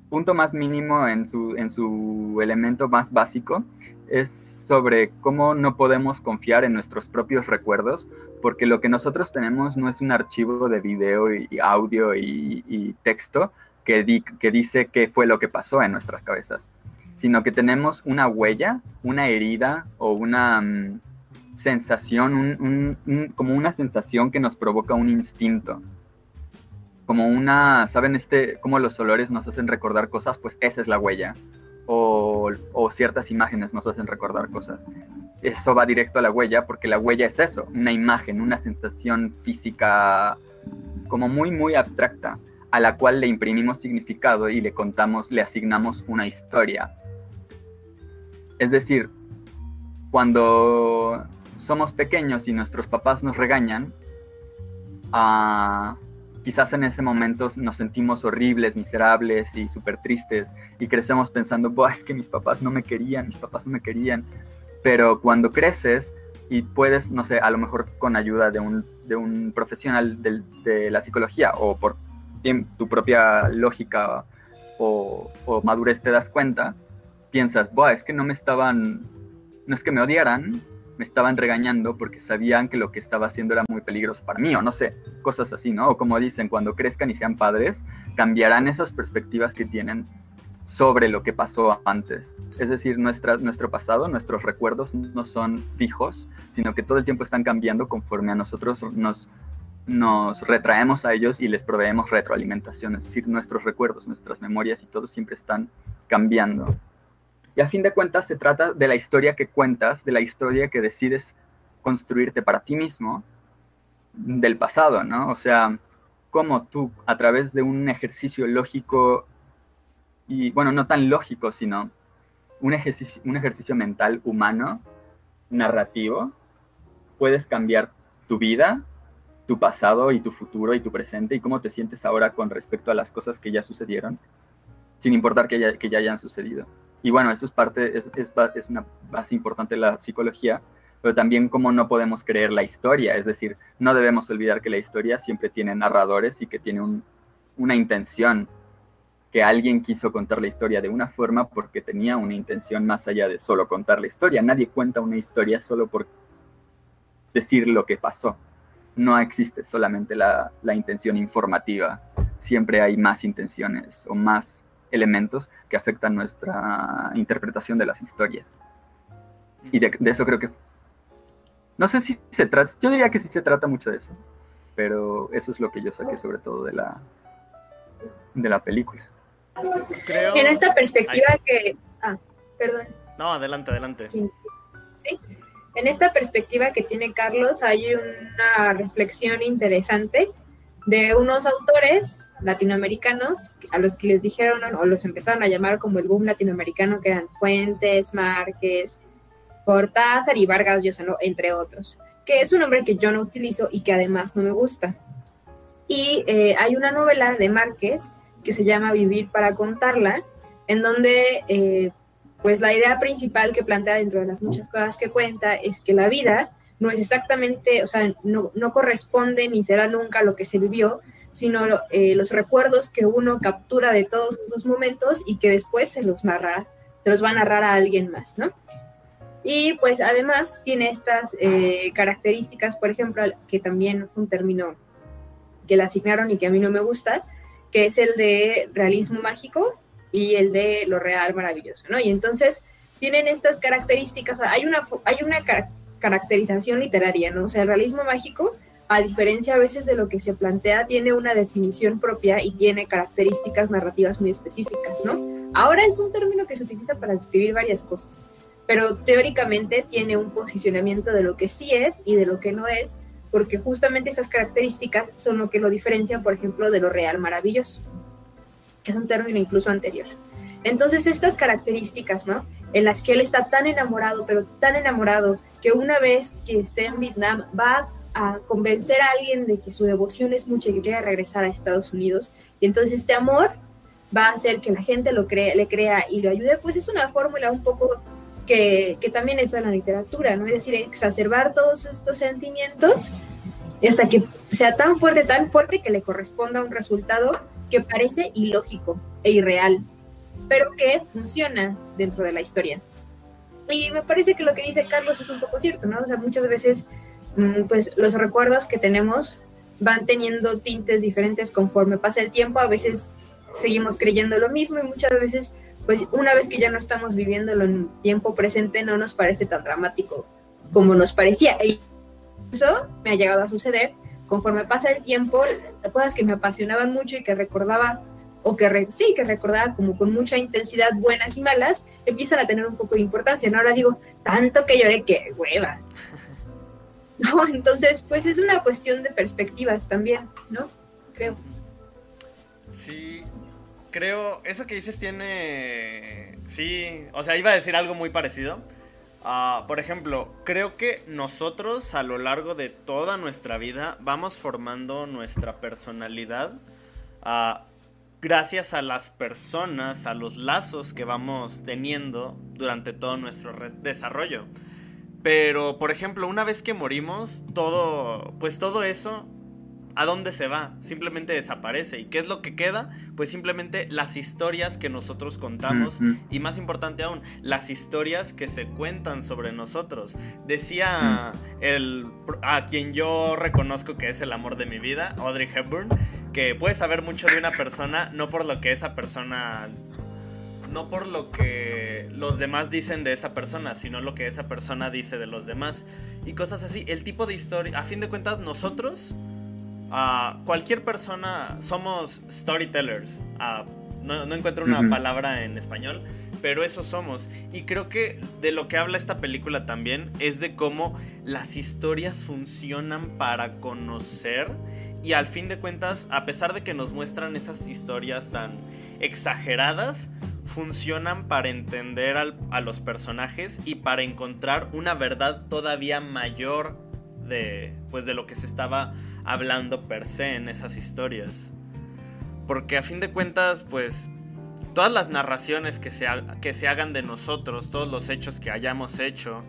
punto más mínimo, en su, en su elemento más básico, es sobre cómo no podemos confiar en nuestros propios recuerdos, porque lo que nosotros tenemos no es un archivo de video y, audio y, texto que, que dice qué fue lo que pasó en nuestras cabezas sino que tenemos una huella, una herida o una mm, sensación, como una sensación que nos provoca un instinto. Como una, ¿saben este, cómo los olores nos hacen recordar cosas? Pues esa es la huella. O ciertas imágenes nos hacen recordar cosas. Eso va directo a la huella porque la huella es eso, una imagen, una sensación física como muy, muy abstracta a la cual le imprimimos significado y le contamos, le asignamos una historia es decir, cuando somos pequeños y nuestros papás nos regañan, ah, quizás en ese momento nos sentimos horribles, miserables y súper tristes y crecemos pensando, es que mis papás no me querían, mis papás no me querían. Pero cuando creces y puedes, no sé, a lo mejor con ayuda de un, de un profesional de, la psicología o por tu propia lógica o, o madurez te das cuenta, piensas, Buah, es que no me estaban, no es que me odiaran, me estaban regañando porque sabían que lo que estaba haciendo era muy peligroso para mí, o no sé, cosas así, ¿no? O como dicen, cuando crezcan y sean padres, cambiarán esas perspectivas que tienen sobre lo que pasó antes. Es decir, nuestra, nuestro pasado, nuestros recuerdos no son fijos, sino que todo el tiempo están cambiando conforme a nosotros nos, nos retraemos a ellos y les proveemos retroalimentación. Es decir, nuestros recuerdos, nuestras memorias y todo siempre están cambiando. Y a fin de cuentas se trata de la historia que cuentas, de la historia que decides construirte para ti mismo del pasado, ¿no? O sea, cómo tú a través de un ejercicio lógico y, bueno, no tan lógico, sino un ejercicio, un ejercicio mental humano, narrativo, puedes cambiar tu vida, tu pasado y tu futuro y tu presente y cómo te sientes ahora con respecto a las cosas que ya sucedieron, sin importar que ya, que ya hayan sucedido. Y bueno, eso es parte, es, es, es una base importante de la psicología, pero también cómo no podemos creer la historia, es decir, no debemos olvidar que la historia siempre tiene narradores y que tiene un, una intención, que alguien quiso contar la historia de una forma porque tenía una intención más allá de solo contar la historia. Nadie cuenta una historia solo por decir lo que pasó. No existe solamente la, la intención informativa, siempre hay más intenciones o más elementos que afectan nuestra interpretación de las historias. Y de, eso creo que... No sé si se trata, yo diría que sí se trata mucho de eso, pero eso es lo que yo saqué sobre todo de la, de la película. En esta perspectiva que... Ah, perdón. No, adelante, adelante. ¿Sí? En esta perspectiva que tiene Carlos hay una reflexión interesante de unos autores latinoamericanos a los que les dijeron o los empezaron a llamar como el boom latinoamericano, que eran Fuentes, Márquez, Cortázar y Vargas Llosa, entre otros, que es un nombre que yo no utilizo y que además no me gusta. Y eh, hay una novela de Márquez que se llama Vivir para contarla, en donde eh, pues la idea principal que plantea dentro de las muchas cosas que cuenta es que la vida no es exactamente, o sea, no, corresponde ni será nunca lo que se vivió, sino eh, los recuerdos que uno captura de todos esos momentos y que después se los narra, se los va a narrar a alguien más, ¿no? Y pues además tiene estas eh, características, por ejemplo, que también un término que le asignaron y que a mí no me gusta, que es el de realismo mágico y el de lo real maravilloso, ¿no? Y entonces tienen estas características, hay una, hay una caracterización literaria, ¿no? O sea, el realismo mágico, a diferencia a veces de lo que se plantea, tiene una definición propia y tiene características narrativas muy específicas, ¿no? Ahora es un término que se utiliza para describir varias cosas, pero teóricamente tiene un posicionamiento de lo que sí es y de lo que no es, porque justamente esas características son lo que lo diferencian, por ejemplo, de lo real maravilloso, que es un término incluso anterior. Entonces, estas características, ¿no? En las que él está tan enamorado, pero tan enamorado, que una vez que esté en Vietnam va a convencer a alguien de que su devoción es mucha y que quiere regresar a Estados Unidos. Y entonces este amor va a hacer que la gente lo crea, le crea y lo ayude, pues es una fórmula un poco que, que también está en la literatura, ¿no? Es decir, exacerbar todos estos sentimientos hasta que sea tan fuerte, tan fuerte que le corresponda un resultado que parece ilógico e irreal, pero que funciona dentro de la historia. Y me parece que lo que dice Carlos es un poco cierto, ¿no? O sea, muchas veces, pues los recuerdos que tenemos van teniendo tintes diferentes conforme pasa el tiempo, a veces seguimos creyendo lo mismo y muchas veces pues una vez que ya no estamos viviéndolo en tiempo presente, no nos parece tan dramático como nos parecía. Y eso me ha llegado a suceder conforme pasa el tiempo, cosas que me apasionaban mucho y que recordaba, o que sí, que recordaba como con mucha intensidad, buenas y malas, empiezan a tener un poco de importancia. ¿no? Ahora digo, tanto que lloré que hueva. ¿No? Entonces, pues es una cuestión de perspectivas también, ¿no? Creo. Sí, creo, eso que dices tiene... Sí, o sea, iba a decir algo muy parecido. Ah, por ejemplo, creo que nosotros a lo largo de toda nuestra vida vamos formando nuestra personalidad uh, gracias a las personas, a los lazos que vamos teniendo durante todo nuestro desarrollo. Pero, por ejemplo, una vez que morimos, todo, pues todo eso ¿A dónde se va? Simplemente desaparece. ¿Y qué es lo que queda? Pues simplemente las historias que nosotros contamos y más importante aún, las historias que se cuentan sobre nosotros. Decía el a quien yo reconozco que es el amor de mi vida, Audrey Hepburn, que puedes saber mucho de una persona no por lo que esa persona no por lo que los demás dicen de esa persona, sino lo que esa persona dice de los demás. Y cosas así. El tipo de historia, a fin de cuentas, nosotros cualquier persona somos storytellers. no, encuentro una palabra en español, pero eso somos. Y creo que de lo que habla esta película también es de cómo las historias funcionan para conocer y al fin de cuentas, a pesar de que nos muestran esas historias tan exageradas, funcionan para entender a los personajes y para encontrar una verdad todavía mayor de, pues, de lo que se estaba hablando per se en esas historias. Porque a fin de cuentas, pues todas las narraciones que se, que se hagan de nosotros, todos los hechos que hayamos hecho,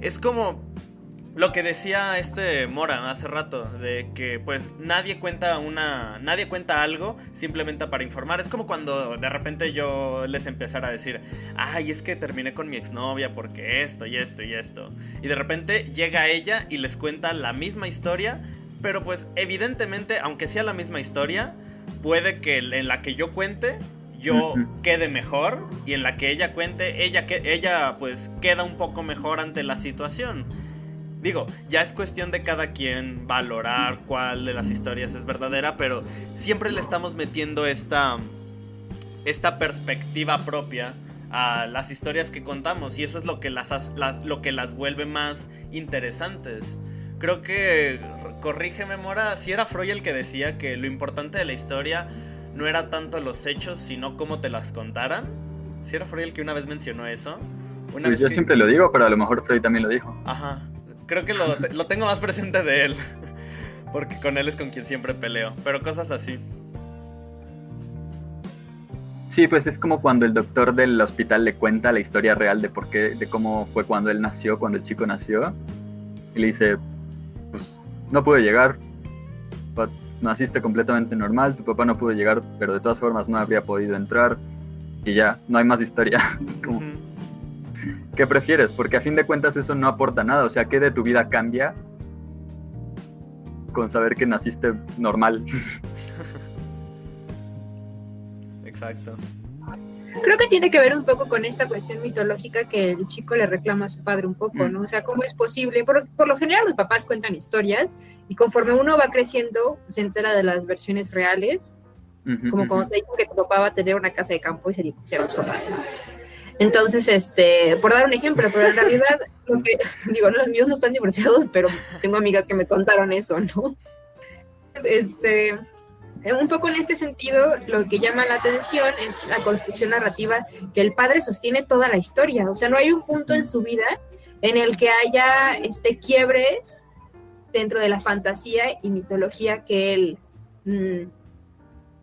es como lo que decía este Mora hace rato, de que pues nadie cuenta una. nadie cuenta algo simplemente para informar. Es como cuando de repente yo les empezara a decir, ay, es que terminé con mi exnovia porque esto y esto y esto. Y de repente llega ella y les cuenta la misma historia, pero pues evidentemente, aunque sea la misma historia, puede que en la que yo cuente yo quede mejor y en la que ella cuente ella que ella pues queda un poco mejor ante la situación. Digo, ya es cuestión de cada quien valorar cuál de las historias es verdadera, pero siempre le estamos metiendo esta esta perspectiva propia a las historias que contamos y eso es lo que las, lo que las vuelve más interesantes. Creo que corrígeme, Mora, si era Freud el que decía que lo importante de la historia no era tanto los hechos, sino cómo te las contaran. Si era Freud el que una vez mencionó eso. pues yo siempre lo digo, pero a lo mejor Freud también lo dijo. Ajá. Creo que lo, lo tengo más presente de él. [laughs] Porque con él es con quien siempre peleo. Pero cosas así. Sí, pues es como cuando el doctor del hospital le cuenta la historia real de por qué, de cómo fue cuando él nació, cuando el chico nació. Y le dice, pues no pude llegar, naciste completamente normal, tu papá no pudo llegar, pero de todas formas no habría podido entrar. Y ya, no hay más historia. [laughs] ¿Qué prefieres? Porque a fin de cuentas eso no aporta nada. O sea, ¿qué de tu vida cambia con saber que naciste normal? [laughs] Exacto. Creo que tiene que ver un poco con esta cuestión mitológica que el chico le reclama a su padre un poco, ¿no? O sea, ¿cómo es posible? Por, lo general los papás cuentan historias y conforme uno va creciendo se entera de las versiones reales, como cuando te dicen que tu papá va a tener una casa de campo y se a los papás, ¿no? Entonces, este, por dar un ejemplo, pero en realidad, lo que, [laughs] digo, los míos no están divorciados, pero tengo amigas que me contaron eso, ¿no? Este, un poco en este sentido, lo que llama la atención es la construcción narrativa que el padre sostiene toda la historia. O sea, no hay un punto en su vida en el que haya este quiebre dentro de la fantasía y mitología que él, mm,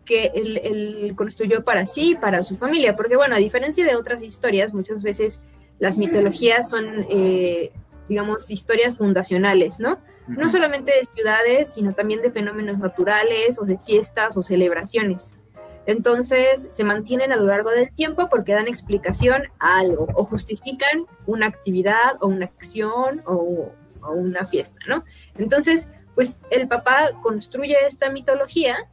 que él, construyó para sí y para su familia. Porque, bueno, a diferencia de otras historias, muchas veces las mitologías son, eh, digamos, historias fundacionales, ¿no? No solamente de ciudades, sino también de fenómenos naturales o de fiestas o celebraciones. Entonces se mantienen a lo largo del tiempo porque dan explicación a algo o justifican una actividad o una acción o, o una fiesta, ¿no? Entonces, pues el papá construye esta mitología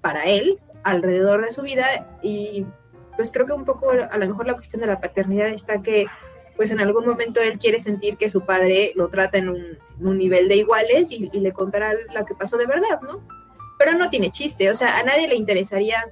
para él alrededor de su vida y pues creo que un poco a lo mejor la cuestión de la paternidad está que pues en algún momento él quiere sentir que su padre lo trata en un, nivel de iguales y, le contará lo que pasó de verdad, ¿no? Pero no tiene chiste, o sea, a nadie le interesaría,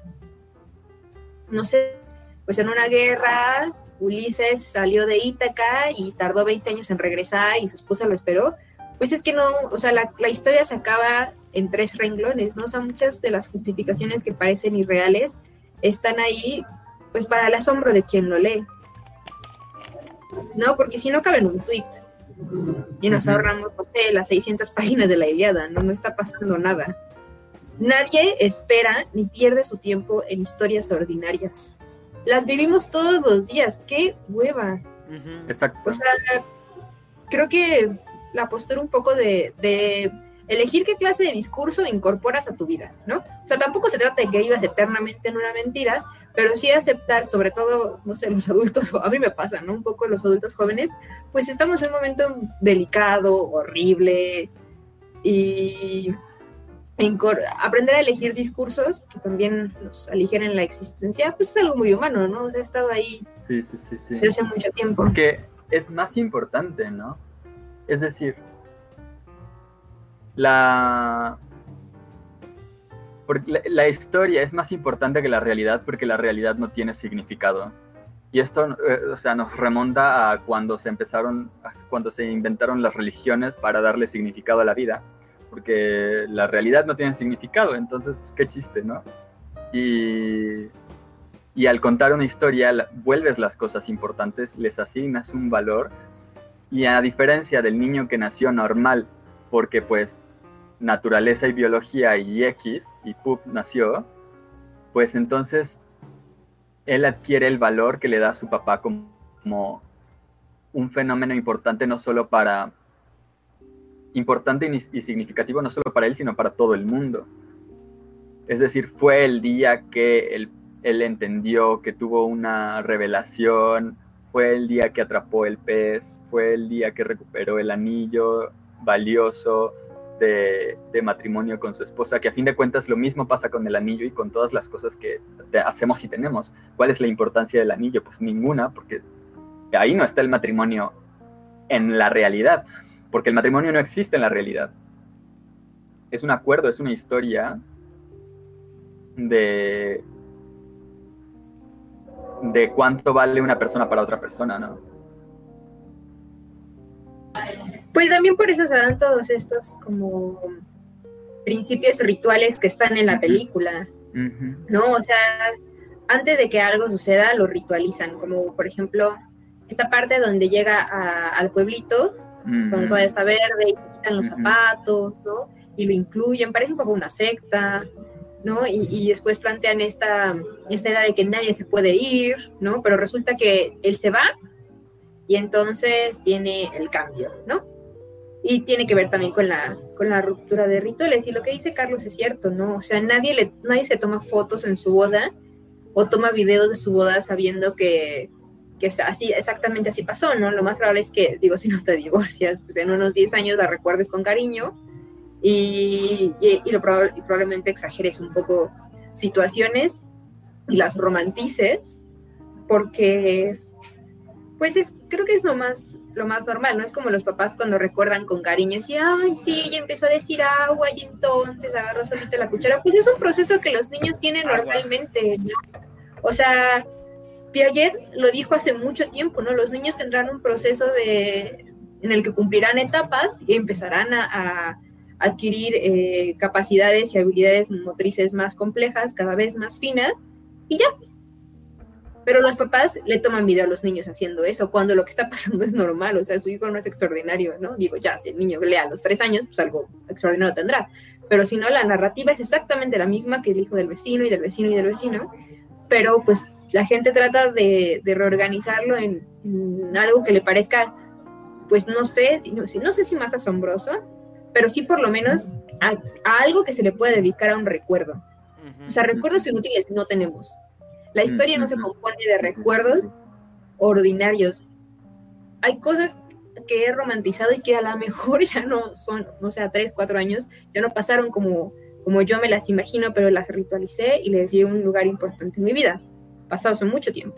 no sé, pues en una guerra Ulises salió de Ítaca y tardó 20 años en regresar y su esposa lo esperó, pues es que no, o sea, la, la historia se acaba en tres renglones, ¿no? O sea, muchas de las justificaciones que parecen irreales están ahí, pues para el asombro de quien lo lee. ¿no? Porque si no cabe en un tweet y nos ahorramos, no sé, las 600 páginas de la Iliada, ¿no? No está pasando nada. Nadie espera ni pierde su tiempo en historias ordinarias. Las vivimos todos los días, qué hueva. Exacto. O sea, creo que la postura un poco de, de elegir qué clase de discurso incorporas a tu vida, ¿no? O sea, tampoco se trata de que vivas eternamente en una mentira, pero sí aceptar, sobre todo, no sé, los [laughs] adultos, a mí me pasa, ¿no? Un poco los adultos jóvenes, pues estamos en un momento delicado, horrible, y aprender a elegir discursos que también nos aligeren la existencia, pues es algo muy humano, ¿no? O sea, ha estado ahí sí, sí, sí, desde hace mucho tiempo. Porque es más importante, ¿no? Es decir, la la, historia es más importante que la realidad porque la realidad no tiene significado. Y esto, eh, o sea, nos remonta a cuando se empezaron, cuando se inventaron las religiones para darle significado a la vida, porque la realidad no tiene significado, entonces, pues, qué chiste, ¿no? Y, y al contar una historia, vuelves las cosas importantes, les asignas un valor, y a diferencia del niño que nació normal, porque pues naturaleza y biología y X, y Pup nació, pues entonces él adquiere el valor que le da su papá como, un fenómeno importante no solo para importante y, significativo no solo para él, sino para todo el mundo. Es decir, fue el día que él, él, entendió, que tuvo una revelación, fue el día que atrapó el pez, fue el día que recuperó el anillo valioso, de, matrimonio con su esposa, que a fin de cuentas lo mismo pasa con el anillo y con todas las cosas que hacemos y tenemos. ¿Cuál es la importancia del anillo? Pues ninguna, porque ahí no está el matrimonio en la realidad, porque el matrimonio no existe en la realidad. Es un acuerdo, es una historia de, de cuánto vale una persona para otra persona, ¿no? Pues también por eso se dan todos estos como principios rituales que están en la película, ¿no? O sea, antes de que algo suceda, lo ritualizan, como por ejemplo esta parte donde llega al pueblito, cuando todavía está verde y se quitan los zapatos, ¿no? Y lo incluyen, parece un poco una secta, ¿no? Y, después plantean esta, esta idea de que nadie se puede ir, ¿no? Pero resulta que él se va y entonces viene el cambio, ¿no? Y tiene que ver también con la, con la ruptura de rituales. Y lo que dice Carlos es cierto, ¿no? O sea, nadie, le, nadie se toma fotos en su boda o toma videos de su boda sabiendo que, que así, exactamente así pasó, ¿no? Lo más probable es que, digo, si no te divorcias, pues en unos 10 años la recuerdes con cariño y, y, lo probablemente exageres un poco situaciones y las romantices porque pues es, creo que es lo más, lo más normal, ¿no? Es como los papás cuando recuerdan con cariño, y ay, sí, ella empezó a decir agua y entonces agarró solita la cuchara. Pues es un proceso que los niños tienen normalmente, ¿no? O sea, Piaget lo dijo hace mucho tiempo, ¿no? Los niños tendrán un proceso de, en el que cumplirán etapas y empezarán a adquirir eh, capacidades y habilidades motrices más complejas, cada vez más finas, y ya. Pero los papás le toman video a los niños haciendo eso, cuando lo que está pasando [laughs] es normal, o sea, su hijo no es extraordinario, ¿no? Digo, ya, si el niño lee a los tres años, pues algo extraordinario tendrá. Pero si no, la narrativa es exactamente la misma que el hijo del vecino y del vecino y del vecino, pero pues la gente trata de, reorganizarlo en, algo que le parezca, pues no sé, no, no sé si más asombroso, pero sí por lo menos a, algo que se le puede dedicar a un recuerdo. O sea, recuerdos inútiles no tenemos. La historia no se compone de recuerdos ordinarios. Hay cosas que he romantizado y que a lo mejor [laughs] ya no son, no sé, tres, cuatro años, ya no pasaron como, como yo me las imagino, pero las ritualicé y les di un lugar importante en mi vida. Pasado hace mucho tiempo.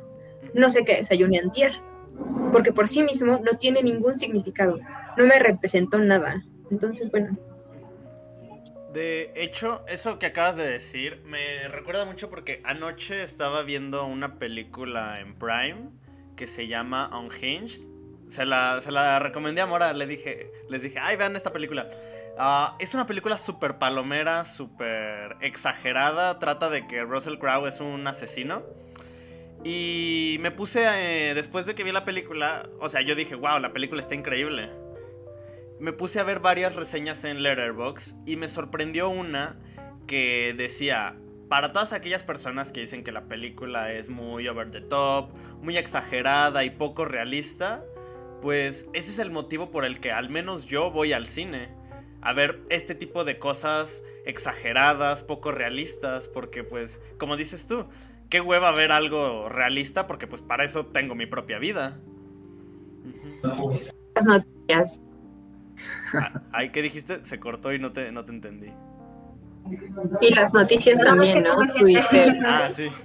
No sé qué desayuné antier, porque por sí mismo no tiene ningún significado. No me representó nada. Entonces, bueno. De hecho, eso que acabas de decir me recuerda mucho porque anoche estaba viendo una película en Prime que se llama Unhinged. Se la, se la recomendé a Mora, le dije, les dije, ay, vean esta película. Ah, es una película súper palomera, súper exagerada. Trata de que Russell Crowe es un asesino. Y me puse, eh, después de que vi la película, o sea, yo dije, wow, la película está increíble me puse a ver varias reseñas en Letterboxd y me sorprendió una que decía, para todas aquellas personas que dicen que la película es muy over the top, muy exagerada y poco realista, pues ese es el motivo por el que al menos yo voy al cine. A ver este tipo de cosas exageradas, poco realistas, porque pues, como dices tú, qué hueva ver algo realista, porque pues para eso tengo mi propia vida. Las noticias ay, ¿qué dijiste? Se cortó y no te, no te entendí. Y las noticias también, ¿no? Twitter. Ah, sí. [laughs]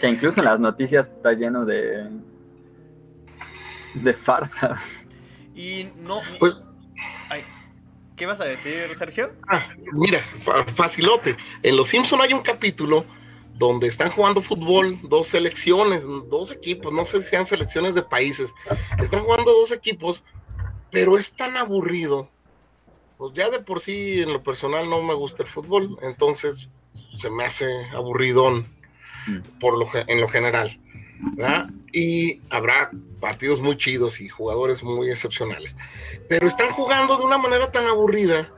Que incluso en las noticias está lleno de. de farsas. Y no. Pues. ¿Qué vas a decir, Sergio? Ah, mira, facilote. En Los Simpson hay un capítulo donde están jugando fútbol dos selecciones, dos equipos, no sé si sean selecciones de países, están jugando dos equipos, pero es tan aburrido. Pues ya de por sí en lo personal no me gusta el fútbol, entonces se me hace aburridón mm. por lo, en lo general. Y habrá partidos muy chidos y jugadores muy excepcionales. Pero están jugando de una manera tan aburrida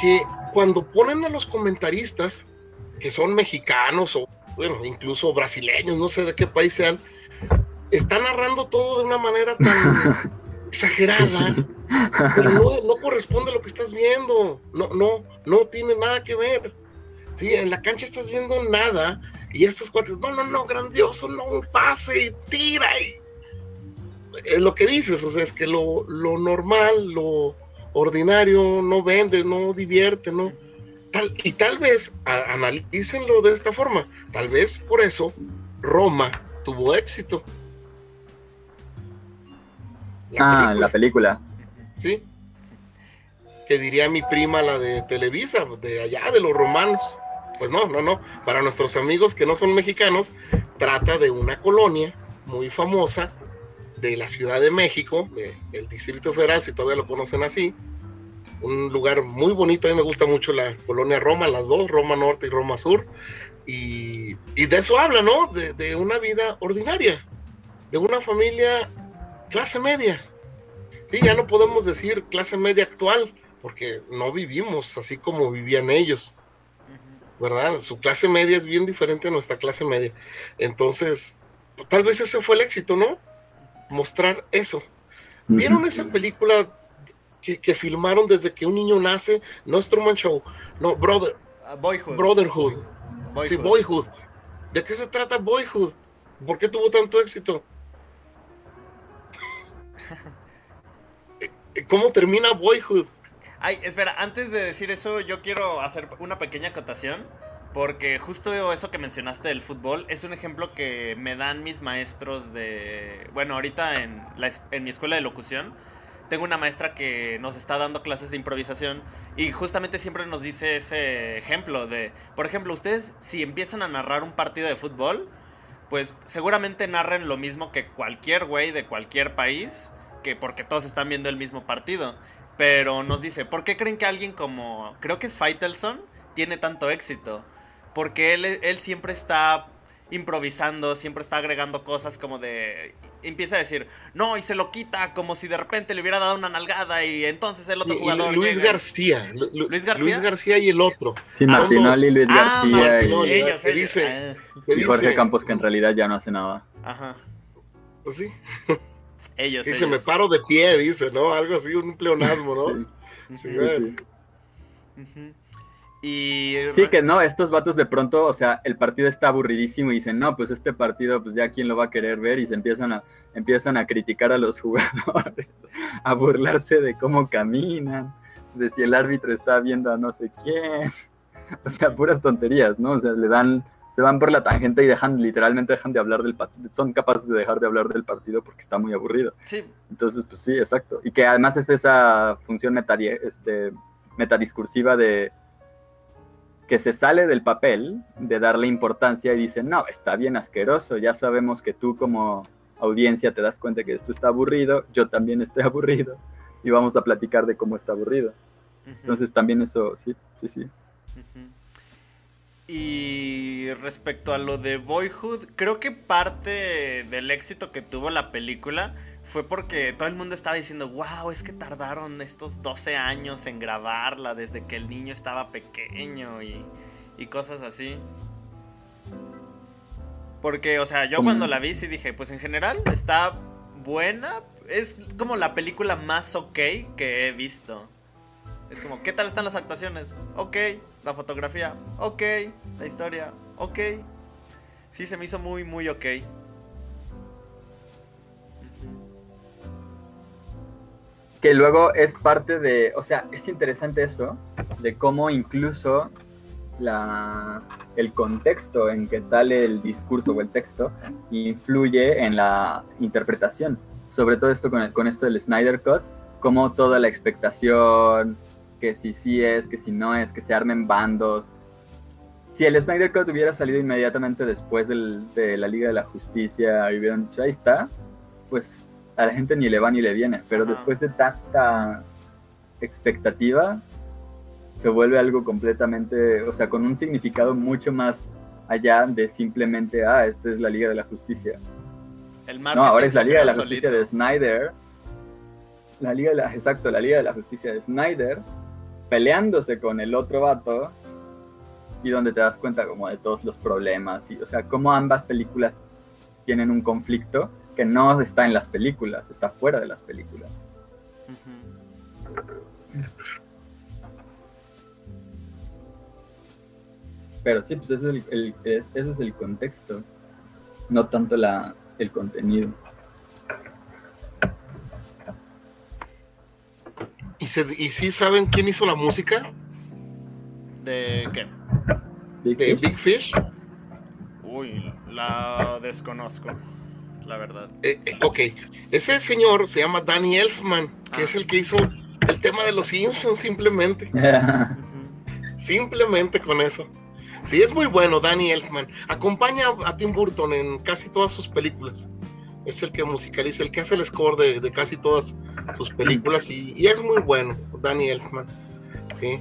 que cuando ponen a los comentaristas que son mexicanos o, bueno, incluso brasileños, no sé de qué país sean, están narrando todo de una manera tan [laughs] exagerada, pero no, corresponde a lo que estás viendo, no, no, no tiene nada que ver. Sí, en la cancha estás viendo nada y estos cuates, no, no, no, grandioso, no, un pase y tira y... Es lo que dices, o sea, es que lo, lo normal, lo ordinario no vende, no divierte, no y tal vez, analícenlo de esta forma, tal vez por eso Roma tuvo éxito. ah, la película. Sí. Que diría mi prima la de Televisa, de allá, de los romanos. Pues no, no, no. Para nuestros amigos que no son mexicanos, trata de una colonia muy famosa de la Ciudad de México, del Distrito Federal, si todavía lo conocen así, un lugar muy bonito, a mí me gusta mucho la colonia Roma, las dos, Roma Norte y Roma Sur, Y, de eso habla, ¿no? De, de, una vida ordinaria, de una familia clase media. Sí, ya no podemos decir clase media actual, porque no vivimos así como vivían ellos. ¿Verdad? Su clase media es bien diferente a nuestra clase media. Entonces, tal vez ese fue el éxito, ¿no? Mostrar eso. ¿Vieron esa película que, filmaron desde que un niño nace? No es Truman Show, no, Brother, ah, Boyhood. Brotherhood. Sí, Boyhood. ¿De qué se trata Boyhood? ¿Por qué tuvo tanto éxito? [laughs] ¿Cómo termina Boyhood? Ay, espera, antes de decir eso, yo quiero hacer una pequeña acotación. Porque justo eso que mencionaste del fútbol es un ejemplo que me dan mis maestros de... Bueno, ahorita en, la, en mi escuela de locución tengo una maestra que nos está dando clases de improvisación y justamente siempre nos dice ese ejemplo de, por ejemplo, ustedes si empiezan a narrar un partido de fútbol, pues seguramente narren lo mismo que cualquier güey de cualquier país, que porque todos están viendo el mismo partido. Pero nos dice, ¿por qué creen que alguien como, creo que es Faitelson, tiene tanto éxito? Porque él, él siempre está improvisando, siempre está agregando cosas como de... Empieza a decir, no, y se lo quita como si de repente le hubiera dado una nalgada y entonces el otro jugador... Luis García. Luis García. Luis García y el otro. Sí, Martinoli, Luis ah, García y, ellos, dice, y Jorge Campos que en realidad ya no hace nada. Ajá. Pues sí. Ellos, dice, me paro de pie, dice, ¿no? Algo así, un pleonasmo, ¿no? sí, sí. sí. Y... Sí, que no, estos vatos de pronto, o sea, el partido está aburridísimo y dicen, no, pues este partido, pues ya quién lo va a querer ver y se empiezan a, empiezan a criticar a los [laughs] jugadores, a burlarse de cómo caminan, de si el árbitro está viendo a no sé quién, o sea, puras tonterías, ¿no? O sea, le dan, se van por la tangente y dejan, literalmente dejan de hablar del partido, son capaces de dejar de hablar del partido porque está muy aburrido. Sí. Entonces, pues sí, exacto. Y que además es esa función este, metadiscursiva de que se sale del papel de darle importancia y dice, no, está bien asqueroso, ya sabemos que tú como audiencia te das cuenta que esto está aburrido, yo también estoy [laughs] aburrido y vamos a platicar de cómo está aburrido. Entonces también eso, sí, sí, sí. Y respecto a lo de Boyhood, creo que parte del éxito que tuvo la película fue porque todo el mundo estaba diciendo, wow, es que tardaron estos 12 años en grabarla desde que el niño estaba pequeño y, cosas así. Porque, o sea, yo cuando la vi sí dije, pues en general está buena. Es como la película más ok que he visto. Es como, ¿qué tal están las actuaciones? Ok, la fotografía, ok, la historia, ok. Sí, se me hizo muy, muy ok. Que luego es parte de, o sea, es interesante eso, de cómo incluso la, el contexto en que sale el discurso o el texto influye en la interpretación. Sobre todo esto con, con esto del Snyder Cut, como toda la expectación, que si sí es, que si no es, que se armen bandos. Si el Snyder Cut hubiera salido inmediatamente después de la Liga de la Justicia y hubieran dicho, ahí está, pues a la gente ni le va ni le viene, pero después de tanta expectativa, se vuelve algo completamente, o sea, con un significado mucho más allá de simplemente, ah, esta es la Liga de la Justicia. El no, ahora es la Liga de la Justicia de Snyder. La Liga de la, exacto, la Liga de la Justicia de Snyder, peleándose con el otro vato, y donde te das cuenta como de todos los problemas, y, o sea, cómo ambas películas tienen un conflicto que no está en las películas, está fuera de las películas. Pero sí, pues ese es el, ese es el contexto, no tanto la, el contenido. ¿Y, se, ¿Y sí saben quién hizo la música? ¿De qué? ¿De Big Fish? Uy, la desconozco la verdad. Eh, eh, ok, ese señor se llama Danny Elfman, que es ah. el que hizo el tema de los Simpsons simplemente. [laughs] simplemente con eso. Sí, es muy bueno Danny Elfman. Acompaña a Tim Burton en casi todas sus películas. Es el que musicaliza, el que hace el score de, casi todas sus películas y, es muy bueno, Danny Elfman. Sí.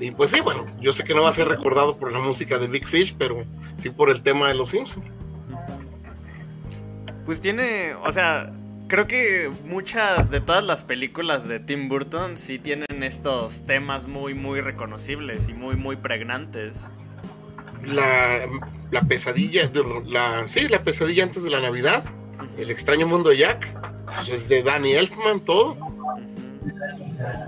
Y pues sí, bueno, yo sé que no va a ser recordado por la música de Big Fish, pero sí por el tema de los Simpsons. Pues tiene, o sea, creo que muchas de todas las películas de Tim Burton sí tienen estos temas muy, muy reconocibles y muy, muy pregnantes. La, la pesadilla, la, sí, la pesadilla antes de la Navidad, El extraño mundo de Jack, pues es de Danny Elfman, todo.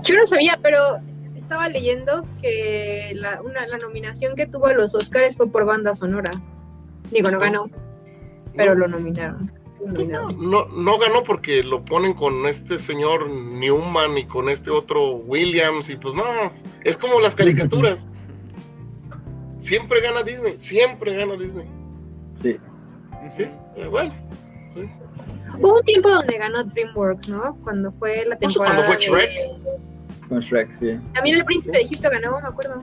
Yo no sabía, pero estaba leyendo que la, una, la nominación que tuvo a los Oscars fue por banda sonora. Digo, no ganó, pero lo nominaron. No, no, ganó porque lo ponen con este señor Newman y con este otro Williams y pues no, es como las caricaturas. [laughs] siempre gana Disney, siempre gana Disney. Sí. Sí, eh, bueno. Hubo un tiempo donde ganó DreamWorks, ¿no? Cuando fue la temporada. Cuando fue Shrek. Con Shrek, sí. También el príncipe de Egipto ganó, me acuerdo.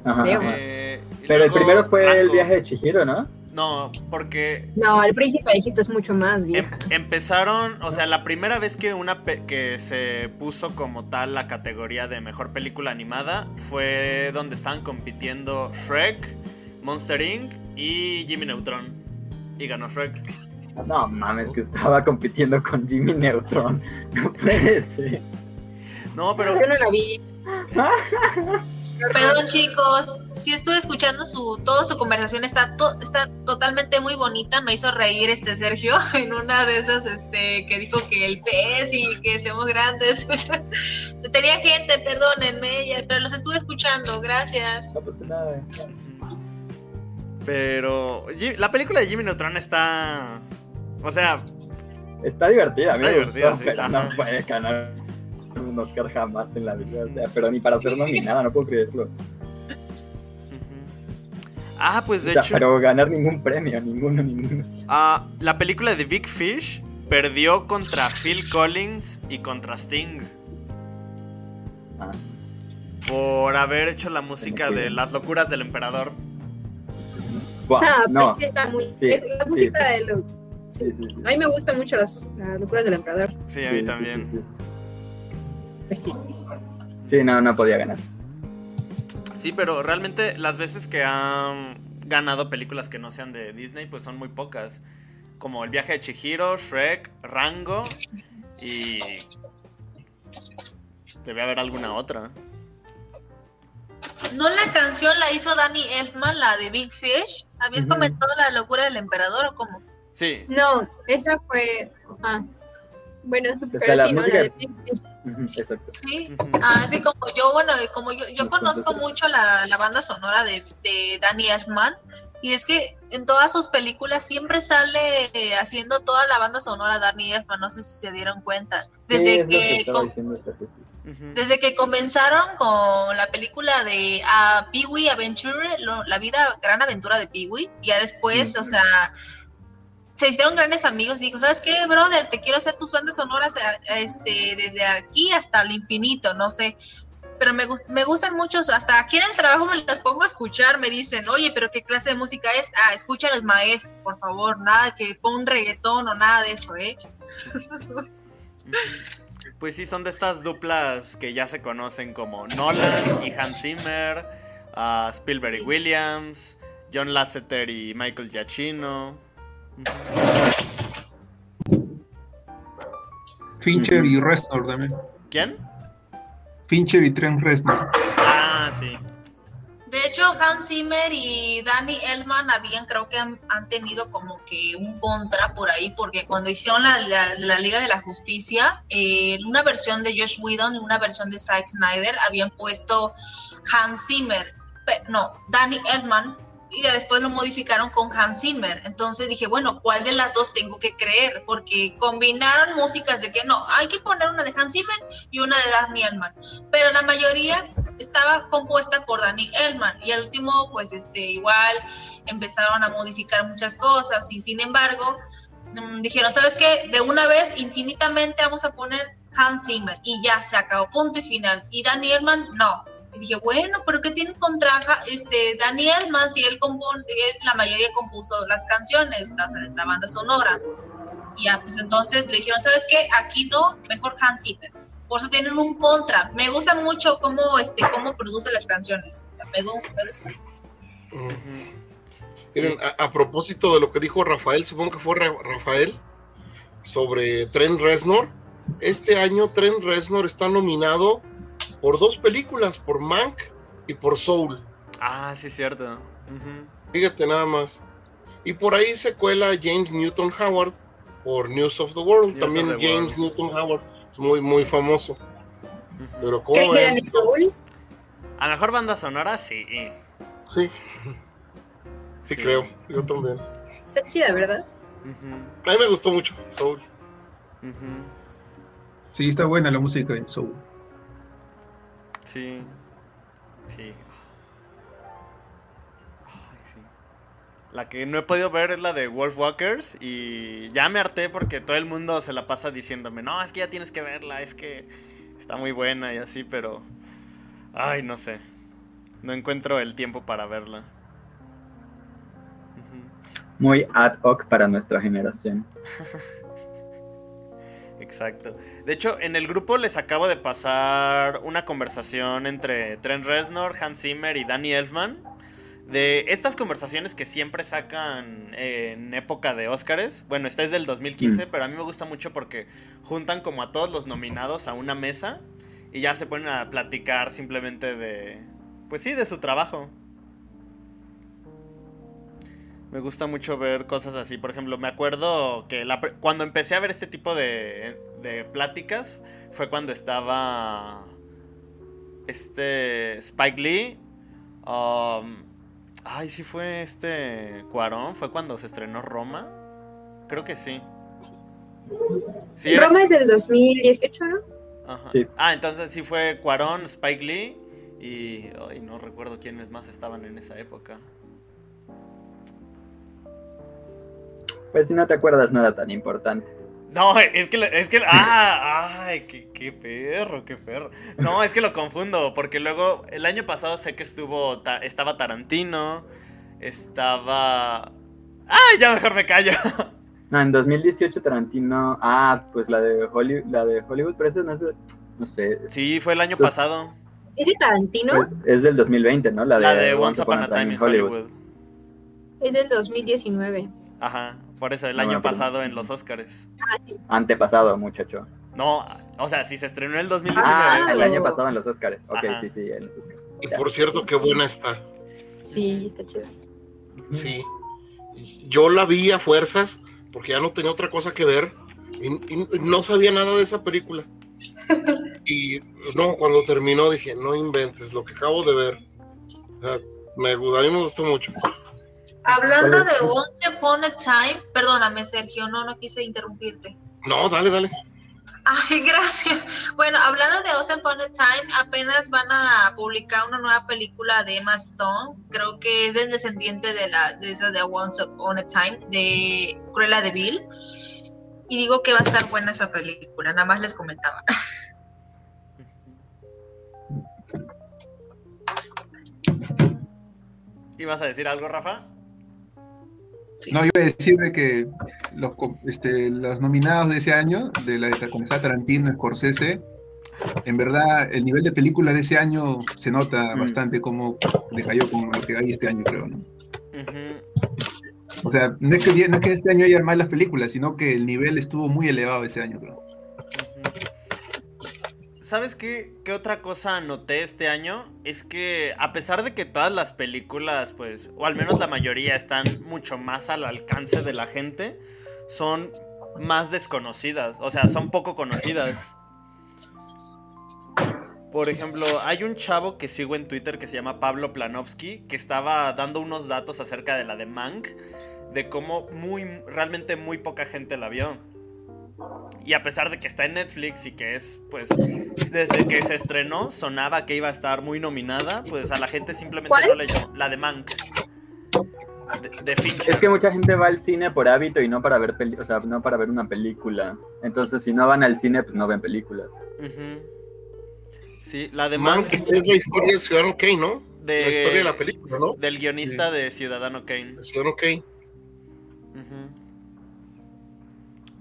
Eh, Pero el primero fue el viaje de Chihiro, ¿no? No, porque... No, el príncipe de Egipto es mucho más em, vieja. empezaron, o sea, la primera vez que una que se puso como tal la categoría de mejor película animada fue donde estaban compitiendo Shrek, Monster Inc. y Jimmy Neutron. Y ganó Shrek. No mames, que estaba compitiendo con Jimmy Neutron. [laughs] No puede ser. No, pero. Yo no la vi. [laughs] Perdón chicos, si estuve escuchando su toda su conversación está está totalmente muy bonita, me hizo reír este Sergio [laughs] en una de esas este que dijo que el pez y que seamos grandes. [laughs] Tenía gente, perdónenme, pero los estuve escuchando, gracias. No nada. Pero la película de Jimmy Neutron está o sea, está divertida, está divertida, sí. no puede ganar un Oscar jamás en la vida, o sea, pero ni para ser nominada, no puedo creerlo. Ah, pues de hecho. Pero ganar ningún premio, ninguno, ninguno. Ah, la película de Big Fish perdió contra Phil Collins y contra Sting. Ah. Por haber hecho la música de Las locuras del emperador. ah, no. pues está muy. es la música de los. A mí me gustan mucho las, locuras del emperador. Sí, a mí también. Pues sí. Sí, no, no podía ganar. Sí, pero realmente las veces que han ganado películas que no sean de Disney, pues son muy pocas. Como El viaje de Chihiro, Shrek, Rango y... Debe haber alguna otra. ¿No la canción la hizo Danny Elfman, la de Big Fish? ¿Habías comentado la locura del emperador o cómo? Sí. No, esa fue... Ah. Bueno, pero sí, ¿no? La de Big Fish. Sí, así ah, como yo, bueno, como yo, yo conozco mucho la, la banda sonora de, de Danny Elfman y es que en todas sus películas siempre sale eh, haciendo toda la banda sonora Danny Elfman, no sé si se dieron cuenta. Desde que, desde que comenzaron con la película de uh, Pee-wee Adventure, la vida, gran aventura de Pee-wee, ya después, o sea, se hicieron grandes amigos y dijo, ¿sabes qué, brother? Te quiero hacer tus bandas sonoras este, desde aquí hasta el infinito, no sé. Pero me, me gustan muchos, hasta aquí en el trabajo me las pongo a escuchar, me dicen, oye, pero ¿qué clase de música es? Ah, escucha a los maestros, por favor, nada que pon reggaetón o nada de eso, ¿eh? [laughs] Pues sí, son de estas duplas que ya se conocen como Nolan y Hans Zimmer, uh, Spielberg y Williams, John Lasseter y Michael Giacchino. Fincher y Reznor también. ¿Quién? Fincher y Trent Reznor. Ah, sí. De hecho, Hans Zimmer y Danny Elman habían, creo que han, tenido como que un contra por ahí, porque cuando hicieron la, la, Liga de la Justicia, eh, una versión de Josh Whedon y una versión de Zack Snyder habían puesto Hans Zimmer, no, Danny Elman y después lo modificaron con Hans Zimmer. Entonces dije, bueno, ¿cuál de las dos tengo que creer? Porque combinaron músicas de que no, hay que poner una de Hans Zimmer y una de Danny Elman. Pero la mayoría estaba compuesta por Danny Elman y al último, pues este, igual empezaron a modificar muchas cosas y sin embargo mm, dijeron, ¿sabes qué? De una vez infinitamente vamos a poner Hans Zimmer y ya se acabó, punto y final. Y Danny Elman, no, y dije, bueno, pero ¿qué tiene contra este, Daniel más si él, compone, la mayoría compuso las canciones, la, banda sonora? Y ya, pues entonces le dijeron, ¿sabes qué? Aquí no, mejor Hans Zimmer. por eso tienen un contra. Me gusta mucho cómo, este, cómo produce las canciones. O sea, me, gusta. Miren, a, propósito de lo que dijo Rafael, supongo que fue Rafael, sobre Trent Reznor. Este año Trent Reznor está nominado por dos películas, por Mank y por Soul. Ah, sí, cierto. Fíjate nada más. Y por ahí se cuela James Newton Howard por News of the World. También James Newton Howard es muy, muy famoso. Pero ¿cómo ¿Qué Soul? A mejor banda sonora, sí. Sí. Sí, creo. Yo también. Está chida, ¿verdad? A mí me gustó mucho Soul. Sí, está buena la música de Soul. Sí. Sí. La que no he podido ver es la de Wolfwalkers y ya me harté porque todo el mundo se la pasa diciéndome, no, es que ya tienes que verla, es que está muy buena y así, pero... Ay, no sé. No encuentro el tiempo para verla. Muy ad hoc para nuestra generación. [laughs] Exacto. De hecho, en el grupo les acabo de pasar una conversación entre Trent Reznor, Hans Zimmer y Danny Elfman de estas conversaciones que siempre sacan en época de Óscares. Bueno, esta es del 2015, mm. pero a mí me gusta mucho porque juntan como a todos los nominados a una mesa y ya se ponen a platicar simplemente de, pues sí, de su trabajo. Me gusta mucho ver cosas así. Por ejemplo, me acuerdo que cuando empecé a ver este tipo de, de pláticas fue cuando estaba este Spike Lee. Um, Ay, sí fue este Cuarón, fue cuando se estrenó Roma. Creo que sí. Roma es del 2018, ¿no? Ajá. Ah, entonces sí fue Cuarón, Spike Lee y ay, no recuerdo quiénes más estaban en esa época. Pues si no te acuerdas no era tan importante. No, es que, es que, ah, ay, qué, perro, qué perro. No, es que lo confundo, porque luego el año pasado sé que estuvo, estaba Tarantino, estaba... ¡Ay, ya mejor me callo! No, en 2018 Tarantino, ah, pues la de Hollywood, la de Hollywood, pero eso no es, no sé. Sí, fue el año pasado. ¿Es de Tarantino? Pues, es del 2020, ¿no? La de, Once Upon a Time in Hollywood. Es del 2019. Ajá. Por eso, el año pasado en los Oscars. Ah, sí. Antepasado, muchacho. No, o sea, si se estrenó en el 2019. Ah, el año pasado en los Oscars. Ok, sí, sí, en los Oscars. Y por cierto, qué buena está. Sí, está chida. Sí. Yo la vi a fuerzas porque ya no tenía otra cosa que ver y, no sabía nada de esa película. Y no, cuando terminó dije, no inventes, lo que acabo de ver. me, a mí me gustó mucho. Hablando de Once Upon a Time, perdóname Sergio, no, no quise interrumpirte. No, dale, dale. Ay, [laughs] gracias. Bueno, hablando de Once Upon a Time, apenas van a publicar una nueva película de Emma Stone. Creo que es el descendiente de la de esa de Once Upon a Time de Cruella de Vil. Y digo que va a estar buena esa película, nada más les comentaba. [laughs] ¿Ibas a decir algo, Rafa? No, iba a decir que los, este, los nominados de ese año, de la de Tarantino, Scorsese, en verdad el nivel de película de ese año se nota mm. bastante como decayó con lo que hay este año, creo, ¿no? O sea, no es, que, no es que este año haya malas películas, sino que el nivel estuvo muy elevado ese año, creo. ¿Sabes qué, qué otra cosa noté este año? Es que a pesar de que todas las películas, pues, o al menos la mayoría, están mucho más al alcance de la gente, son más desconocidas, o sea, son poco conocidas. Por ejemplo, hay un chavo que sigo en Twitter que se llama Pablo Planowski, que estaba dando unos datos acerca de la de Mank, de cómo muy, realmente muy poca gente la vio. Y a pesar de que está en Netflix y que es, pues, desde que se estrenó, sonaba que iba a estar muy nominada, pues a la gente simplemente no leyó. La de Mank. De, Es que mucha gente va al cine por hábito y no para ver o sea, no para ver una película. Entonces, si no van al cine, pues no ven películas. Sí, la de Mank. es la historia de Ciudadano Kane, ¿no? la historia de la película, ¿no? Del guionista de Ciudadano Kane. Ciudadano Kane.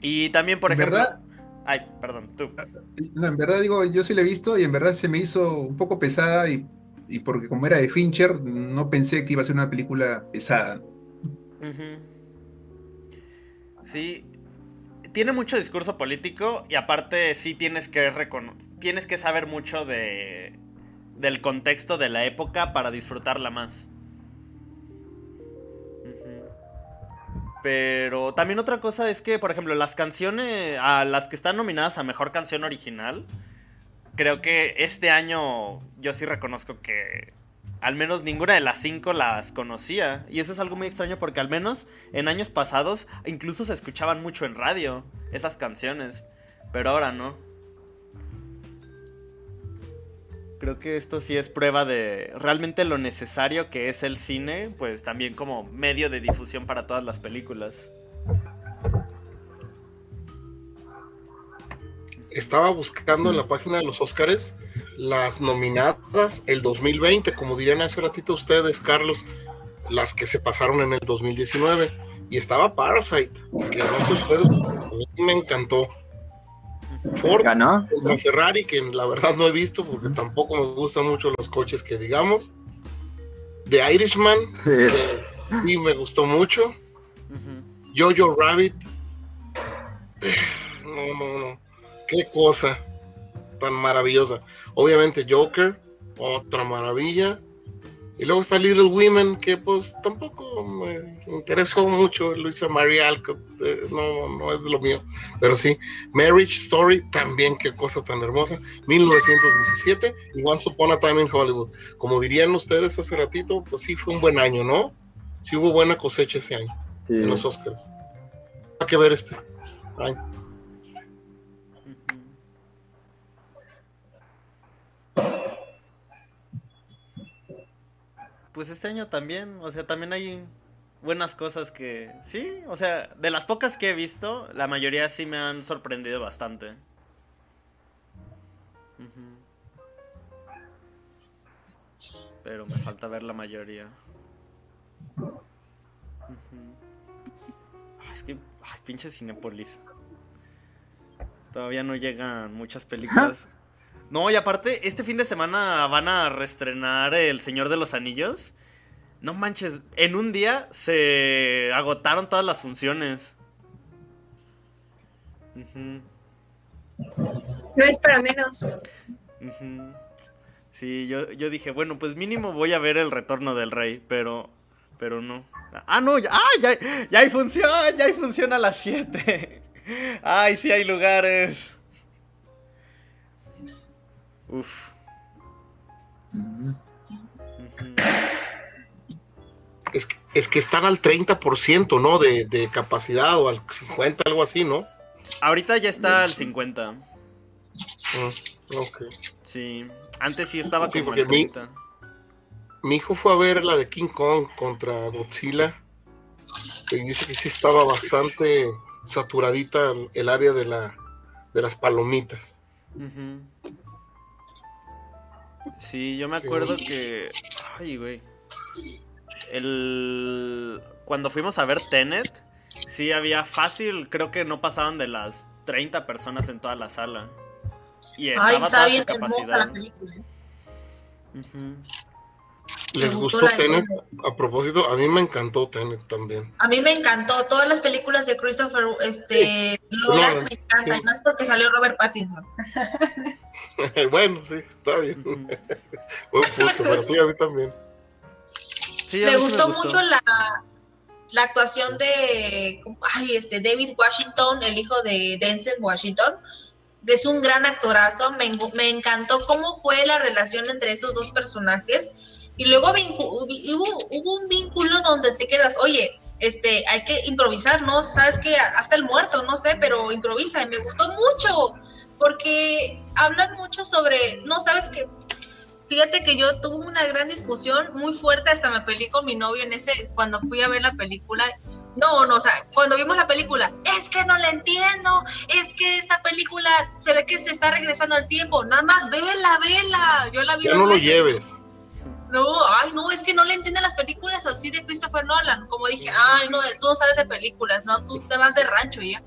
Y también, por ejemplo. ¿Verdad? Ay, perdón, tú. No, en verdad digo, yo sí la he visto y en verdad se me hizo un poco pesada y, porque como era de Fincher, no pensé que iba a ser una película pesada. Sí, tiene mucho discurso político y aparte sí tienes que tienes que saber mucho de del contexto de la época para disfrutarla más. Pero también otra cosa es que, por ejemplo, las canciones a las que están nominadas a mejor canción original, creo que este año yo sí reconozco que al menos ninguna de las cinco las conocía. Y eso es algo muy extraño porque al menos en años pasados incluso se escuchaban mucho en radio esas canciones. Pero ahora no. Creo que esto sí es prueba de realmente lo necesario que es el cine, pues también como medio de difusión para todas las películas. Estaba buscando en la página de los Oscars las nominadas el 2020, como dirían hace ratito ustedes, Carlos, las que se pasaron en el 2019. Y estaba Parasite, que no sé ustedes, a mí me encantó. Ford contra Ferrari, que la verdad no he visto porque tampoco me gustan mucho los coches que digamos. The Irishman, sí, me gustó mucho. Jojo Rabbit, no, no, no, qué cosa tan maravillosa. Obviamente Joker, otra maravilla. Y luego está Little Women, que pues tampoco me interesó mucho. Luisa María Alcott, eh, no, no es lo mío. Pero sí, Marriage Story, también qué cosa tan hermosa. 1917 y Once Upon a Time in Hollywood. Como dirían ustedes hace ratito, pues sí fue un buen año, ¿no? Sí hubo buena cosecha ese año en los Oscars. Hay que ver este. Pues este año también, o sea, también hay buenas cosas que, sí, o sea, de las pocas que he visto, la mayoría sí me han sorprendido bastante. Pero me falta ver la mayoría. es que, ay, pinche Cinepolis. Todavía no llegan muchas películas. No, y aparte, este fin de semana van a reestrenar El Señor de los Anillos. No manches, en un día se agotaron todas las funciones. No es para menos. Sí, yo, yo, dije, bueno, pues mínimo voy a ver el retorno del rey, pero, pero no. Ah, no, ya, ah, ya, ya hay función, ya hay función a las 7. [laughs] Ay, sí hay lugares. Uf. Es que, es que están al 30%, ¿no? De, de, capacidad o al 50, algo así, ¿no? Ahorita ya está al 50. Mm, ok. Sí, antes sí estaba como al 30. Mi, hijo fue a ver la de King Kong contra Godzilla. Y dice que sí estaba bastante saturadita el área de, la, de las palomitas. Sí, yo me acuerdo que. Ay, güey. El. Cuando fuimos a ver Tenet, sí había fácil, creo que no pasaban de las 30 personas en toda la sala. Y estaba Ay, está bien hermosa la película. ¿Les gustó Tenet? A propósito, a mí me encantó Tenet también. A mí me encantó. Todas las películas de Christopher este, Nolan me encantan. Y más porque salió Robert Pattinson. [laughs] [laughs] bueno, sí, está bien. [laughs] Buen punto, pero sí, a mí también. me, gustó mucho la, la actuación de ay, este David Washington, el hijo de Denzel Washington. Es un gran actorazo. Me, me encantó cómo fue la relación entre esos dos personajes. Y luego hubo, hubo un vínculo donde te quedas, oye, este, hay que improvisar, ¿no? Sabes que hasta el muerto, no sé, pero improvisa y me gustó mucho porque hablan mucho sobre, no, sabes que, fíjate que yo tuve una gran discusión muy fuerte, hasta me peleé con mi novio en ese, cuando fui a ver la película, no, no, o sea, cuando vimos la película, es que no la entiendo, es que esta película se ve que se está regresando al tiempo, nada más vela, vela, yo la vi no lo lleves. No, ay, no, es que no le entienden las películas así de Christopher Nolan. Como dije, ay, no, tú no sabes de películas, no, tú te vas de rancho ya.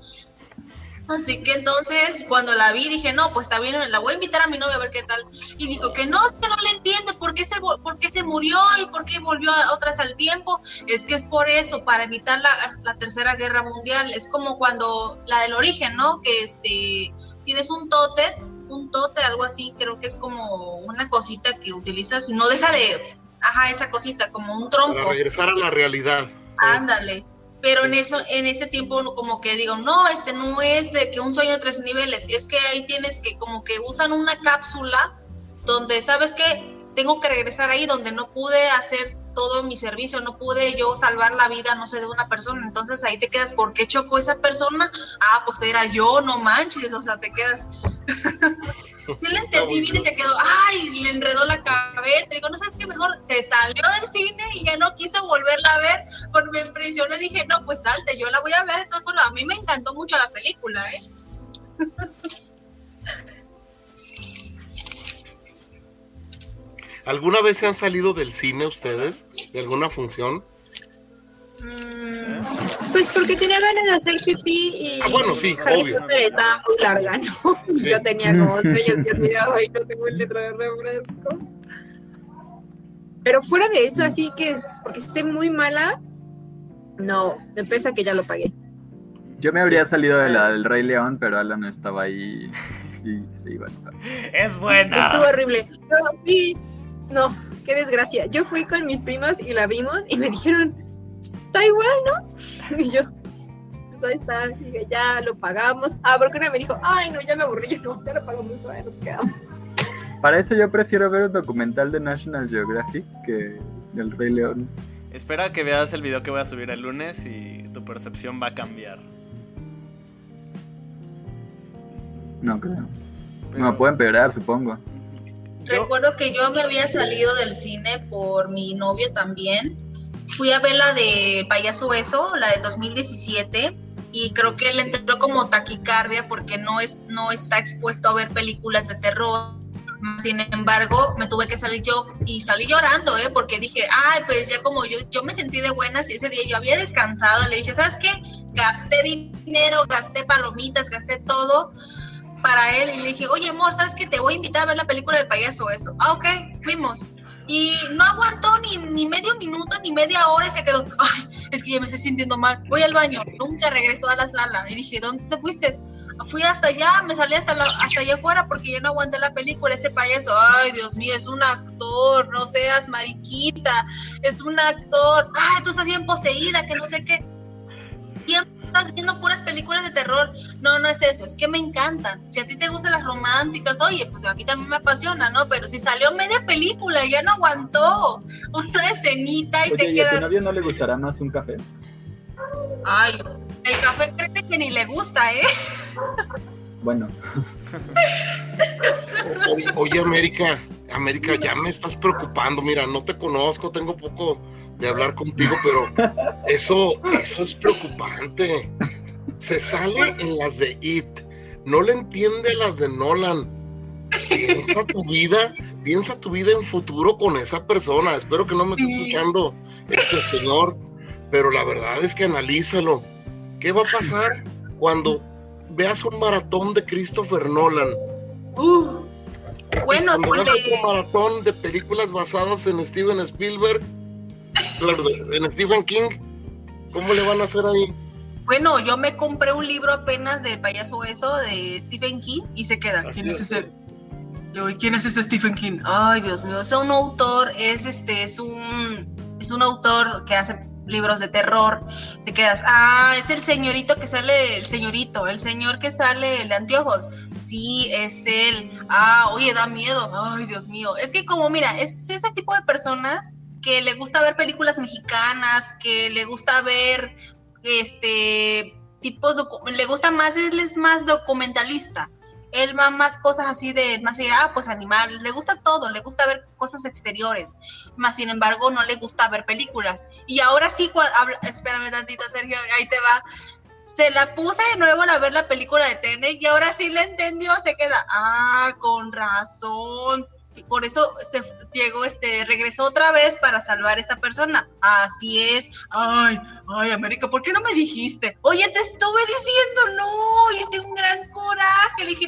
Así que entonces cuando la vi dije, no, pues está bien, la voy a invitar a mi novia a ver qué tal. Y dijo que no, es que no le entiende por qué se, por qué se murió y por qué volvió a otras al tiempo. Es que es por eso, para evitar la, la tercera guerra mundial. Es como cuando la del origen, ¿no? Que este, tienes un tote, un tote, algo así, creo que es como una cosita que utilizas y no deja de, ajá, esa cosita, como un tronco. Para regresar a la realidad. Ándale pero en eso en ese tiempo como que digo, no, este no es de que un sueño de tres niveles, es que ahí tienes que como que usan una cápsula donde sabes que tengo que regresar ahí donde no pude hacer todo mi servicio, no pude yo salvar la vida, no sé, de una persona, entonces ahí te quedas, ¿por qué chocó esa persona? Ah, pues era yo, no manches, o sea, te quedas. [laughs] [laughs] Sí le entendí bien y se quedó, ay, le enredó la cabeza. Digo, no sabes qué mejor, se salió del cine y ya no quiso volverla a ver porque me impresionó. Dije, no, pues salte, yo la voy a ver. Entonces, bueno, a mí me encantó mucho la película, ¿eh? [laughs] ¿Alguna vez se han salido del cine ustedes? ¿De alguna función? Mm, pues porque tenía ganas de hacer pipí y ah, bueno, sí, obvio. estaba muy larga, ¿no? Yo tenía como sueños y olvidaba [laughs] y no tengo el letra de refresco. Pero fuera de eso, así que porque esté muy mala, no, me pesa que ya lo pagué. Yo me habría salido de la del Rey León, pero Alan no estaba ahí y se iba a Es buena. Estuvo horrible. No, sí, no, qué desgracia. Yo fui con mis primas y la vimos y me dijeron, está igual, ¿no? [laughs] Y yo, pues ahí está, y ya lo pagamos. Ah, porque una me dijo, ay, no, ya me aburrí, yo no, ya lo pagamos, ahora nos quedamos. Para eso yo prefiero ver un documental de National Geographic que del Rey León. Espera que veas el video que voy a subir el lunes y tu percepción va a cambiar. No creo. No, me puede empeorar, supongo. Recuerdo que yo me había salido del cine por mi novio también fui a ver la de Payaso Eso, la de 2017, y creo que él entró como taquicardia porque no, es, no está expuesto a ver películas de terror. Sin embargo, me tuve que salir yo y salí llorando, ¿eh? porque dije, ay, pues ya como yo, yo me sentí de buenas y ese día yo había descansado, le dije, ¿sabes qué? Gasté dinero, gasté palomitas, gasté todo para él y le dije, oye, amor, ¿sabes qué? Te voy a invitar a ver la película del payaso, eso. Ah, ok, fuimos y no aguantó ni, ni, medio minuto ni media hora y se quedó, ay, es que ya me estoy sintiendo mal, voy al baño, nunca regresó a la sala y dije, ¿dónde te fuiste? Fui hasta allá, me salí hasta, hasta allá afuera porque ya no aguanté la película, ese payaso, ay Dios mío, es un actor, no seas mariquita, es un actor, ay, tú estás bien poseída, que no sé qué. Siempre estás viendo puras películas de terror. No, no es eso, es que me encantan. Si a ti te gustan las románticas, oye, pues a mí también me apasiona, ¿no? Pero si salió media película y ya no aguantó una escenita y te quedas. ¿A tu novio no le gustará más un café? Ay, el café cree que ni le gusta, ¿eh? Bueno. oye, América, América, ya me estás preocupando. Mira, no te conozco, tengo poco de hablar contigo, pero eso, eso es preocupante. Se sale en las de It, no le entiende las de Nolan. Piensa tu vida, piensa tu vida en futuro con esa persona. Espero que no me esté escuchando este señor, pero la verdad es que analízalo. ¿Qué va a pasar cuando veas un maratón de Christopher Nolan? Uh, bueno, pues un maratón de películas basadas en Steven Spielberg en Stephen King, ¿cómo le van a hacer ahí? Bueno, yo me compré un libro apenas de payaso eso de Stephen King y se queda. ¿Quién es ese? Yo, ¿quién es ese Stephen King? Ay, Dios mío, es un autor, es este, es un, es un autor que hace libros de terror. Se quedas, ah, es el señorito que sale, el señorito, el señor que sale de anteojos. Sí, es él. Ah, oye, da miedo. Ay, Dios mío. Es que como, mira, es ese tipo de personas que le gusta ver películas mexicanas, que le gusta ver este tipos, le gusta más, él es más documentalista. Él va más cosas así de, más allá, ah, pues animales, le gusta todo, le gusta ver cosas exteriores, más sin embargo no le gusta ver películas. Y ahora sí, espérame tantito, Sergio, ahí te va. Se la puse de nuevo a ver la película de Tene y ahora sí le entendió, se queda, ah, con razón por eso se llegó, este, regresó otra vez para salvar a esta persona. Así es. Ay, ay, América, ¿por qué no me dijiste? Oye, te estuve diciendo, no, hice un gran coraje. Le dije,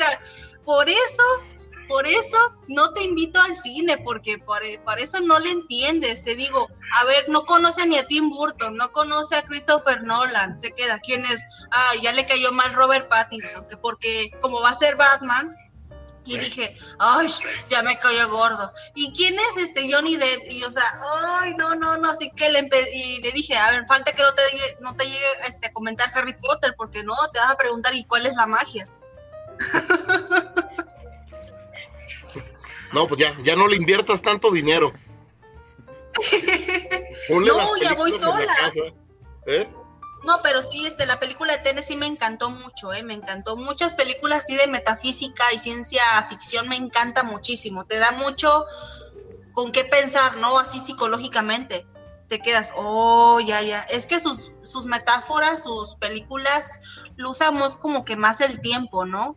por eso por eso no te invito al cine, porque por, eso no le entiendes. Te digo, a ver, no conoce ni a Tim Burton, no conoce a Christopher Nolan, se queda. ¿Quién es? Ah, ya le cayó mal Robert Pattinson, que porque como va a ser Batman, y dije, ay, ya me cayó gordo. ¿Y quién es este Johnny Depp? Y o sea, ay, no, no, no, así que le, y le dije, a ver, falta que no te, no te llegue este, a comentar Harry Potter, porque no, te vas a preguntar, ¿y cuál es la magia? [laughs] No, pues ya, ya no le inviertas tanto dinero. [laughs] no, ya voy sola. ¿Eh? No, pero sí, este, la película de Tennessee me encantó mucho, ¿eh? me encantó. Muchas películas así de metafísica y ciencia ficción me encanta muchísimo. Te da mucho con qué pensar, ¿no? Así psicológicamente. Te quedas, oh, ya, ya. Es que sus, sus metáforas, sus películas, lo usamos como que más el tiempo, ¿no?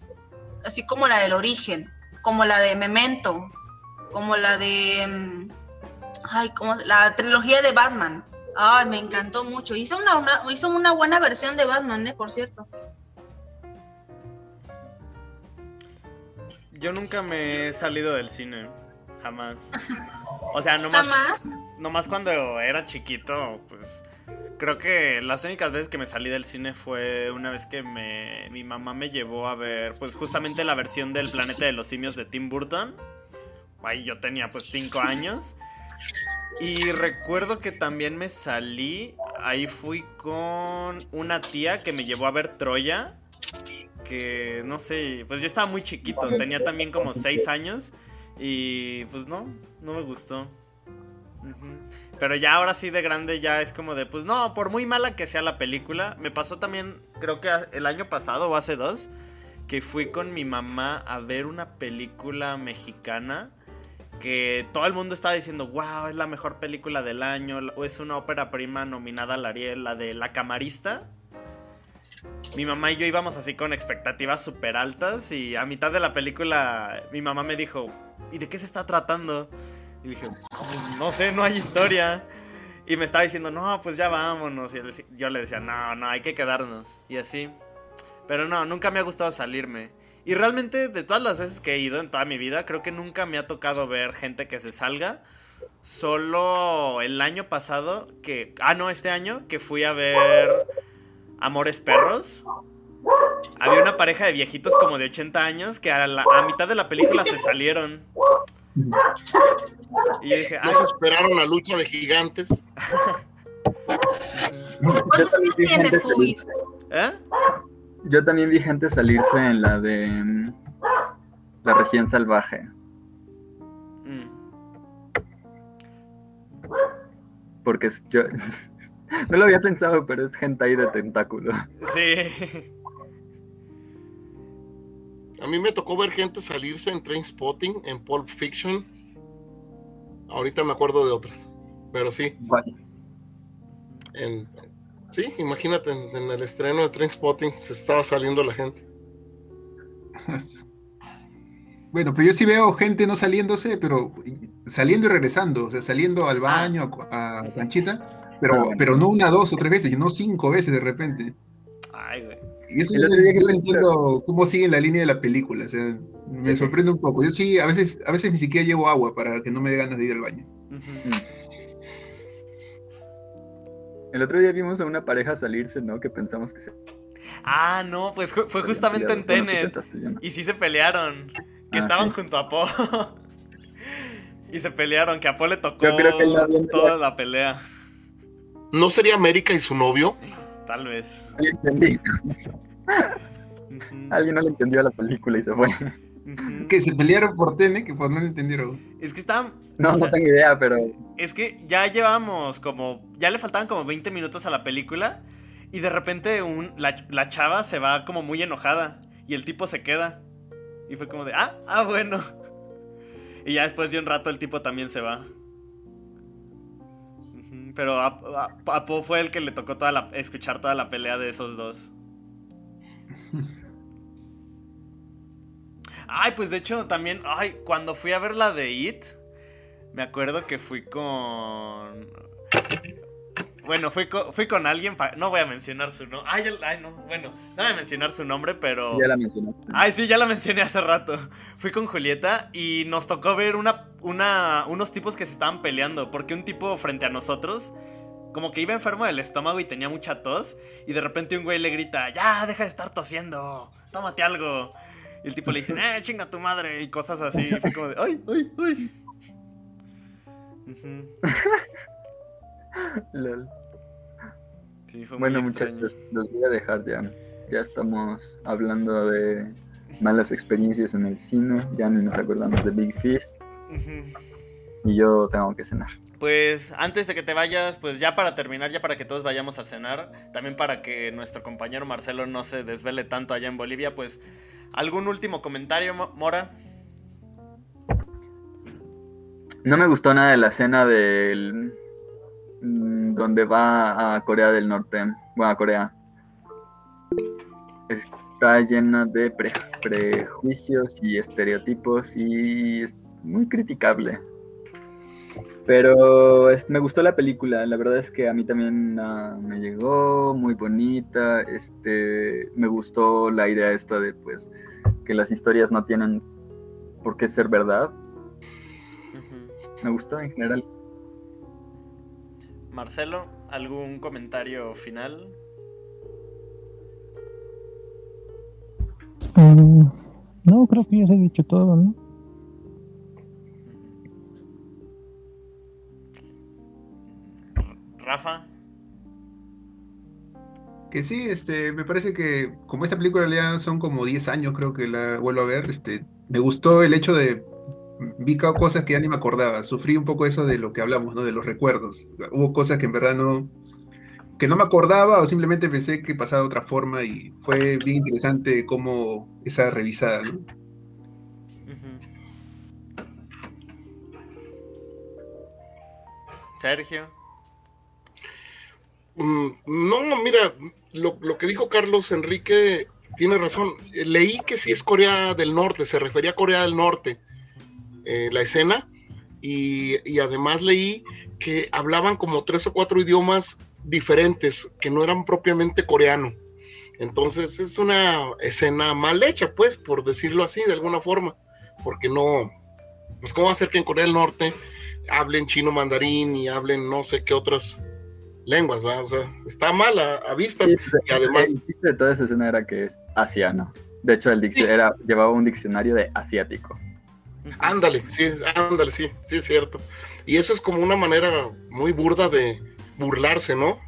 Así como la del origen como la de Memento, como la de. Mm, ay, como la trilogía de Batman. Ay, me encantó mucho. Hizo una, hizo una buena versión de Batman, ¿eh? Por cierto. Yo nunca me he salido del cine. Jamás. [laughs] O sea, nomás. ¿Jamás? Nomás cuando era chiquito, pues Creo que las únicas veces que me salí del cine fue una vez que me, mi mamá me llevó a ver, pues justamente la versión del Planeta de los Simios de Tim Burton. Ahí yo tenía pues 5 años. Y recuerdo que también me salí, ahí fui con una tía que me llevó a ver Troya. Que no sé, pues yo estaba muy chiquito, tenía también como 6 años. Y pues no, no me gustó. Pero ya ahora sí de grande ya es como de, pues no, por muy mala que sea la película. Me pasó también, creo que el año pasado o hace dos, que fui con mi mamá a ver una película mexicana que todo el mundo estaba diciendo, wow, es la mejor película del año, o es una ópera prima nominada al Ariel, la de La Camarista. Mi mamá y yo íbamos así con expectativas súper altas y a mitad de la película mi mamá me dijo, ¿y de qué se está tratando? Y dije, no sé, no hay historia. Y me estaba diciendo, no, pues ya vámonos. Y yo le decía, no, no, hay que quedarnos. Y así. Pero no, nunca me ha gustado salirme. Y realmente, de todas las veces que he ido en toda mi vida, creo que nunca me ha tocado ver gente que se salga. Solo el año pasado, que. Ah, no, este año, que fui a ver Amores Perros. Había una pareja de viejitos como de 80 años que a, la, a mitad de la película se salieron. Y yo dije, ah, esperaron la lucha de gigantes. [laughs] ¿Cuántos años tienes, Cubis? ¿Eh? Yo también vi gente salirse en la de mm, la región salvaje. Mm. Porque yo [laughs] no lo había pensado, pero es gente ahí de tentáculo. Sí. A mí me tocó ver gente salirse en Train Spotting, en Pulp Fiction. Ahorita me acuerdo de otras, pero sí. Sí, imagínate, en, el estreno de Train Spotting se estaba saliendo la gente. [laughs] Bueno, pero yo sí veo gente no saliéndose, pero saliendo y regresando, o sea, saliendo al baño, a, Canchita, pero, pero no una, dos o tres veces, no cinco veces de repente. Ay, güey. Y eso yo no entiendo cómo sigue la línea de la película. O sea, me sorprende un poco. Yo sí, a veces, a veces ni siquiera llevo agua para que no me dé ganas de ir al baño. Mm. El otro día vimos a una pareja salirse, ¿no? Que pensamos que se. Ah, no, pues fue justamente en Tenet. Y sí se pelearon. Que ah, estaban junto a Po. [laughs] y se pelearon, que a Po le tocó toda la pelea. ¿No sería América y su novio? Tal vez. Alguien no le entendió a la película y se fue. Que se pelearon por Tene, que por no le entendieron. Es que estaban. No, no tengo idea, pero. Es que ya llevamos como. Ya le faltaban como 20 minutos a la película. Y de repente un, la, la, chava se va como muy enojada. Y el tipo se queda. Y fue como de, ah, ah, bueno. [laughs] Y ya después de un rato el tipo también se va. Pero a, Po fue el que le tocó toda la, escuchar toda la pelea de esos dos. [laughs] Ay, pues de hecho también, ay, cuando fui a ver la de It, me acuerdo que fui con... Bueno, fui con, fui con alguien, no voy a mencionar su nombre. Ay, ay, no, bueno, no voy a mencionar su nombre, pero... Ya la mencioné. Ay, sí, ya la mencioné hace rato. Fui con Julieta y nos tocó ver una, una, unos tipos que se estaban peleando, porque un tipo frente a nosotros como que iba enfermo del estómago y tenía mucha tos. Y de repente un güey le grita, ya, deja de estar tosiendo, tómate algo. Y el tipo le dice, eh, chinga tu madre. Y cosas así. Y fue como de, ay, ay, ay. [laughs] Sí, fue bueno, muchachos, los voy a dejar ya. Ya estamos hablando de malas experiencias en el cine. Ya ni nos acordamos de Big Fish. Y yo tengo que cenar. Pues antes de que te vayas, pues ya para terminar, ya para que todos vayamos a cenar, también para que nuestro compañero Marcelo no se desvele tanto allá en Bolivia, pues algún último comentario, Mora. No me gustó nada de la escena del mm, donde va a Corea del Norte, bueno, a Corea. Está llena de prejuicios y estereotipos y es muy criticable. Pero me gustó la película, la verdad es que a mí también ah, me llegó muy bonita, este, me gustó la idea esta de pues que las historias no tienen por qué ser verdad. Me gustó en general. Marcelo, ¿algún comentario final? Mm, no, creo que ya se ha dicho todo, ¿no? Rafa. Que sí, este, me parece que como esta película ya son como 10 años, creo que la vuelvo a ver, este, me gustó el hecho de vi cosas que ya ni me acordaba, sufrí un poco eso de lo que hablamos, ¿no? De los recuerdos. Hubo cosas que en verdad no que no me acordaba o simplemente pensé que pasaba de otra forma y fue bien interesante como esa revisada, ¿no? Sergio. Mm, no, mira, lo, que dijo Carlos Enrique tiene razón. Leí que sí es Corea del Norte, se refería a Corea del Norte, eh, la escena, y, además leí que hablaban como tres o cuatro idiomas diferentes, que no eran propiamente coreano. Entonces es una escena mal hecha, pues, por decirlo así, de alguna forma, porque no, pues cómo hacer que en Corea del Norte hablen chino mandarín y hablen no sé qué otras lenguas, O sea, está mal a, vistas y además... El chiste de toda esa escena era que es asiano. De hecho, el era, llevaba un diccionario de asiático. Ándale, sí, ándale, sí, sí es cierto. Y eso es como una manera muy burda de burlarse, ¿no?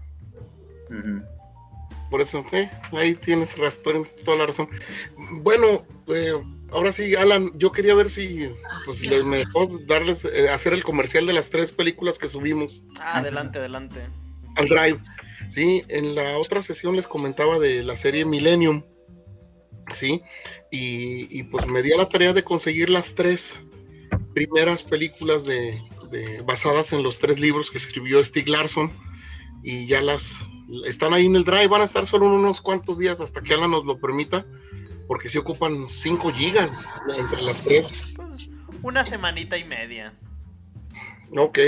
Por eso, sí, ahí tienes razón, toda la razón. Bueno, eh, ahora sí, Alan, yo quería ver si pues, me dejó darles, eh, hacer el comercial de las tres películas que subimos. Ah, adelante, adelante al Drive. Sí, en la otra sesión les comentaba de la serie Millennium, sí, y, pues me di a la tarea de conseguir las tres primeras películas de, basadas en los tres libros que escribió Stieg Larsson y ya las están ahí en el Drive, van a estar solo unos cuantos días hasta que Alan nos lo permita, porque se ocupan 5 gigas entre las tres. Pues, una semanita y media. Ok,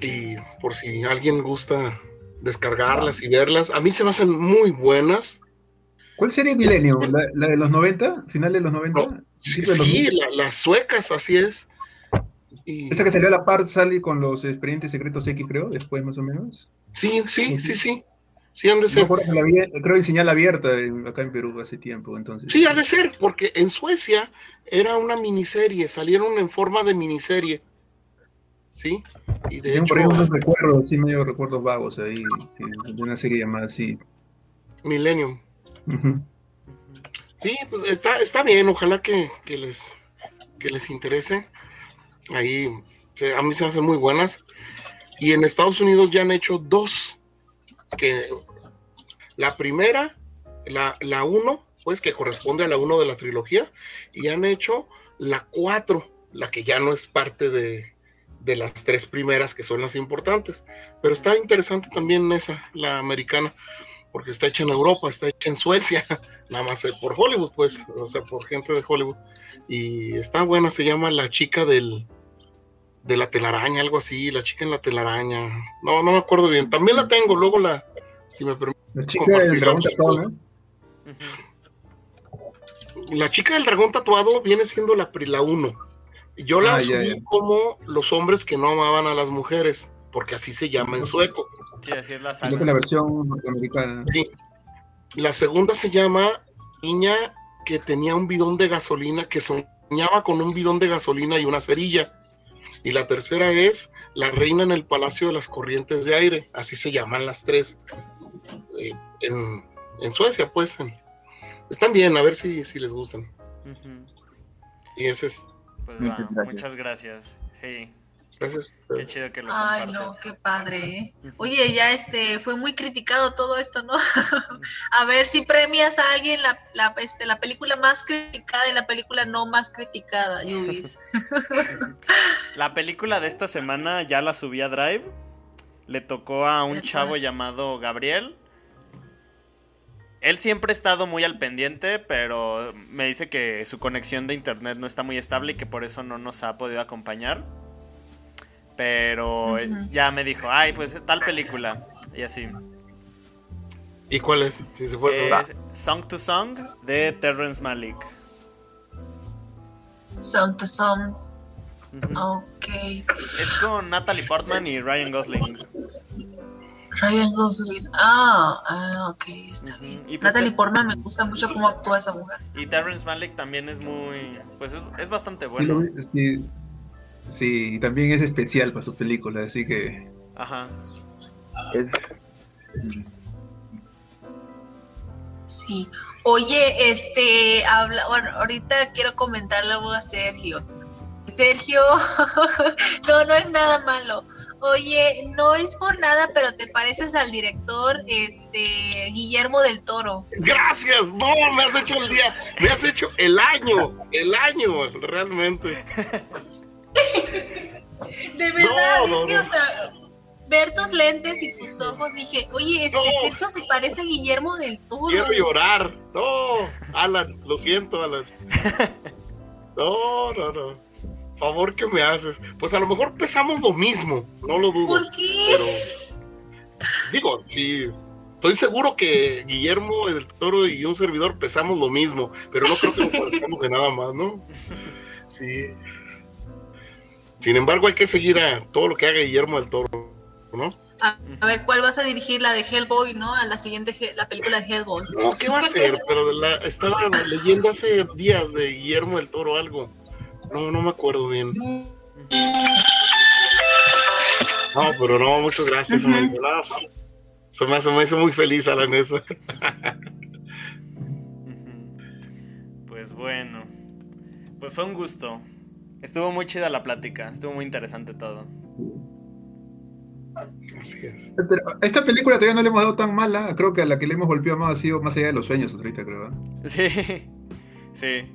y por si alguien gusta descargarlas y verlas. A mí se me hacen muy buenas. ¿Cuál serie Milenio? ¿La, de los 90? ¿Final de los 90? sí, las suecas, así es. Esa que salió a la par sale con los expedientes secretos X, creo, después más o menos. Sí, sí, sí, sí. Sí, han de ser. creo en señal abierta acá en Perú hace tiempo, entonces. Sí, ha de ser, porque en Suecia era una miniserie, salieron en forma de miniserie. ¿Sí? Y de hecho, unos recuerdos, sí, medio recuerdos vagos ahí, de una serie llamada así. Millennium. Sí, pues está, está bien, ojalá que, les, que les interese. Ahí a mí se hacen muy buenas. Y en Estados Unidos ya han hecho dos. Que la primera, la, la uno, pues que corresponde a la uno de la trilogía, y han hecho la cuatro, la que ya no es parte de, de las tres primeras que son las importantes. Pero está interesante también esa, la americana. porque está hecha en Europa, está hecha en Suecia, [laughs] nada más por Hollywood, pues, o sea, por gente de Hollywood. Y está buena, se llama La chica del de la telaraña, algo así, La chica en la telaraña. No, no me acuerdo bien. También la tengo, luego la, si me permite. La chica del dragón tatuado, La chica del dragón tatuado viene siendo la, la 1. Yo la ah, como los hombres que no amaban a las mujeres porque así se llama en sueco. Sí, así es la la versión norteamericana. Sí. La segunda se llama Niña que tenía un bidón de gasolina, que soñaba con un bidón de gasolina y una cerilla. Y la tercera es La Reina en el Palacio de las Corrientes de Aire, así se llaman las tres. Eh, en, Suecia, pues. están bien, a ver si, si les gustan. Y ese es. Pues va, muchas gracias. Hey. Qué chido que lo Ay, no, qué padre. ¿eh? Oye, ya este fue muy criticado todo esto, ¿no? [laughs] a ver si premias a alguien la, la, este, la película más criticada y la película no más criticada, Yubis. [laughs] la película de esta semana ya la subí a Drive. Le tocó a un chavo llamado Gabriel. Él siempre ha estado muy al pendiente, pero me dice que su conexión de internet no está muy estable y que por eso no nos ha podido acompañar. Pero ya me dijo, ay, pues tal película. Y así. ¿Y cuál es? Si se fue Song to Song de Terrence Malick. Song to Song. Ok. Es con Natalie Portman y Ryan Gosling. Ryan Gosling. Ah, ah ok, está bien. Pues Natalie Portman me gusta mucho cómo actúa esa mujer. Y Terrence Malick también es muy. Pues es, es bastante bueno. Sí, Sí, y también es especial para sus películas, así que. Ajá. Sí. Oye, este, habla, bueno, ahorita quiero comentarle algo a Sergio. Sergio, [laughs] no, no es nada malo. Oye, no es por nada, pero te pareces al director, este, Guillermo del Toro. Gracias, no, me has hecho el día, me has hecho el año, el año, realmente. [laughs] De verdad, es que, o sea, ver tus lentes y tus ojos, dije, oye, este Sergio se parece a Guillermo del Toro. Quiero llorar. No, Alan, lo siento, Alan. [laughs] No, no, no. Favor que me haces. Pues a lo mejor pesamos lo mismo, no lo dudo. ¿Por qué? digo, sí, estoy seguro que Guillermo del Toro y un servidor pesamos lo mismo, pero no creo que nos parecemos de nada más, ¿no? Sí. Sin embargo, hay que seguir a todo lo que haga Guillermo del Toro, ¿no? A, ver, ¿cuál vas a dirigir? La de Hellboy, ¿no? A la siguiente, la película de Hellboy. No, ¿qué va a hacer? Pero la, estaba leyendo hace días de Guillermo del Toro algo. No, no me acuerdo bien. No, pero no, muchas gracias. Uh -huh. me, hizo muy feliz, Alan, eso. pues bueno, pues fue un gusto. Estuvo muy chida la plática, estuvo muy interesante todo. Así es. Esta película todavía no le hemos dado tan mala, creo que a la que le hemos golpeado más ha sido más allá de los sueños ahorita, creo. Sí, [laughs] sí.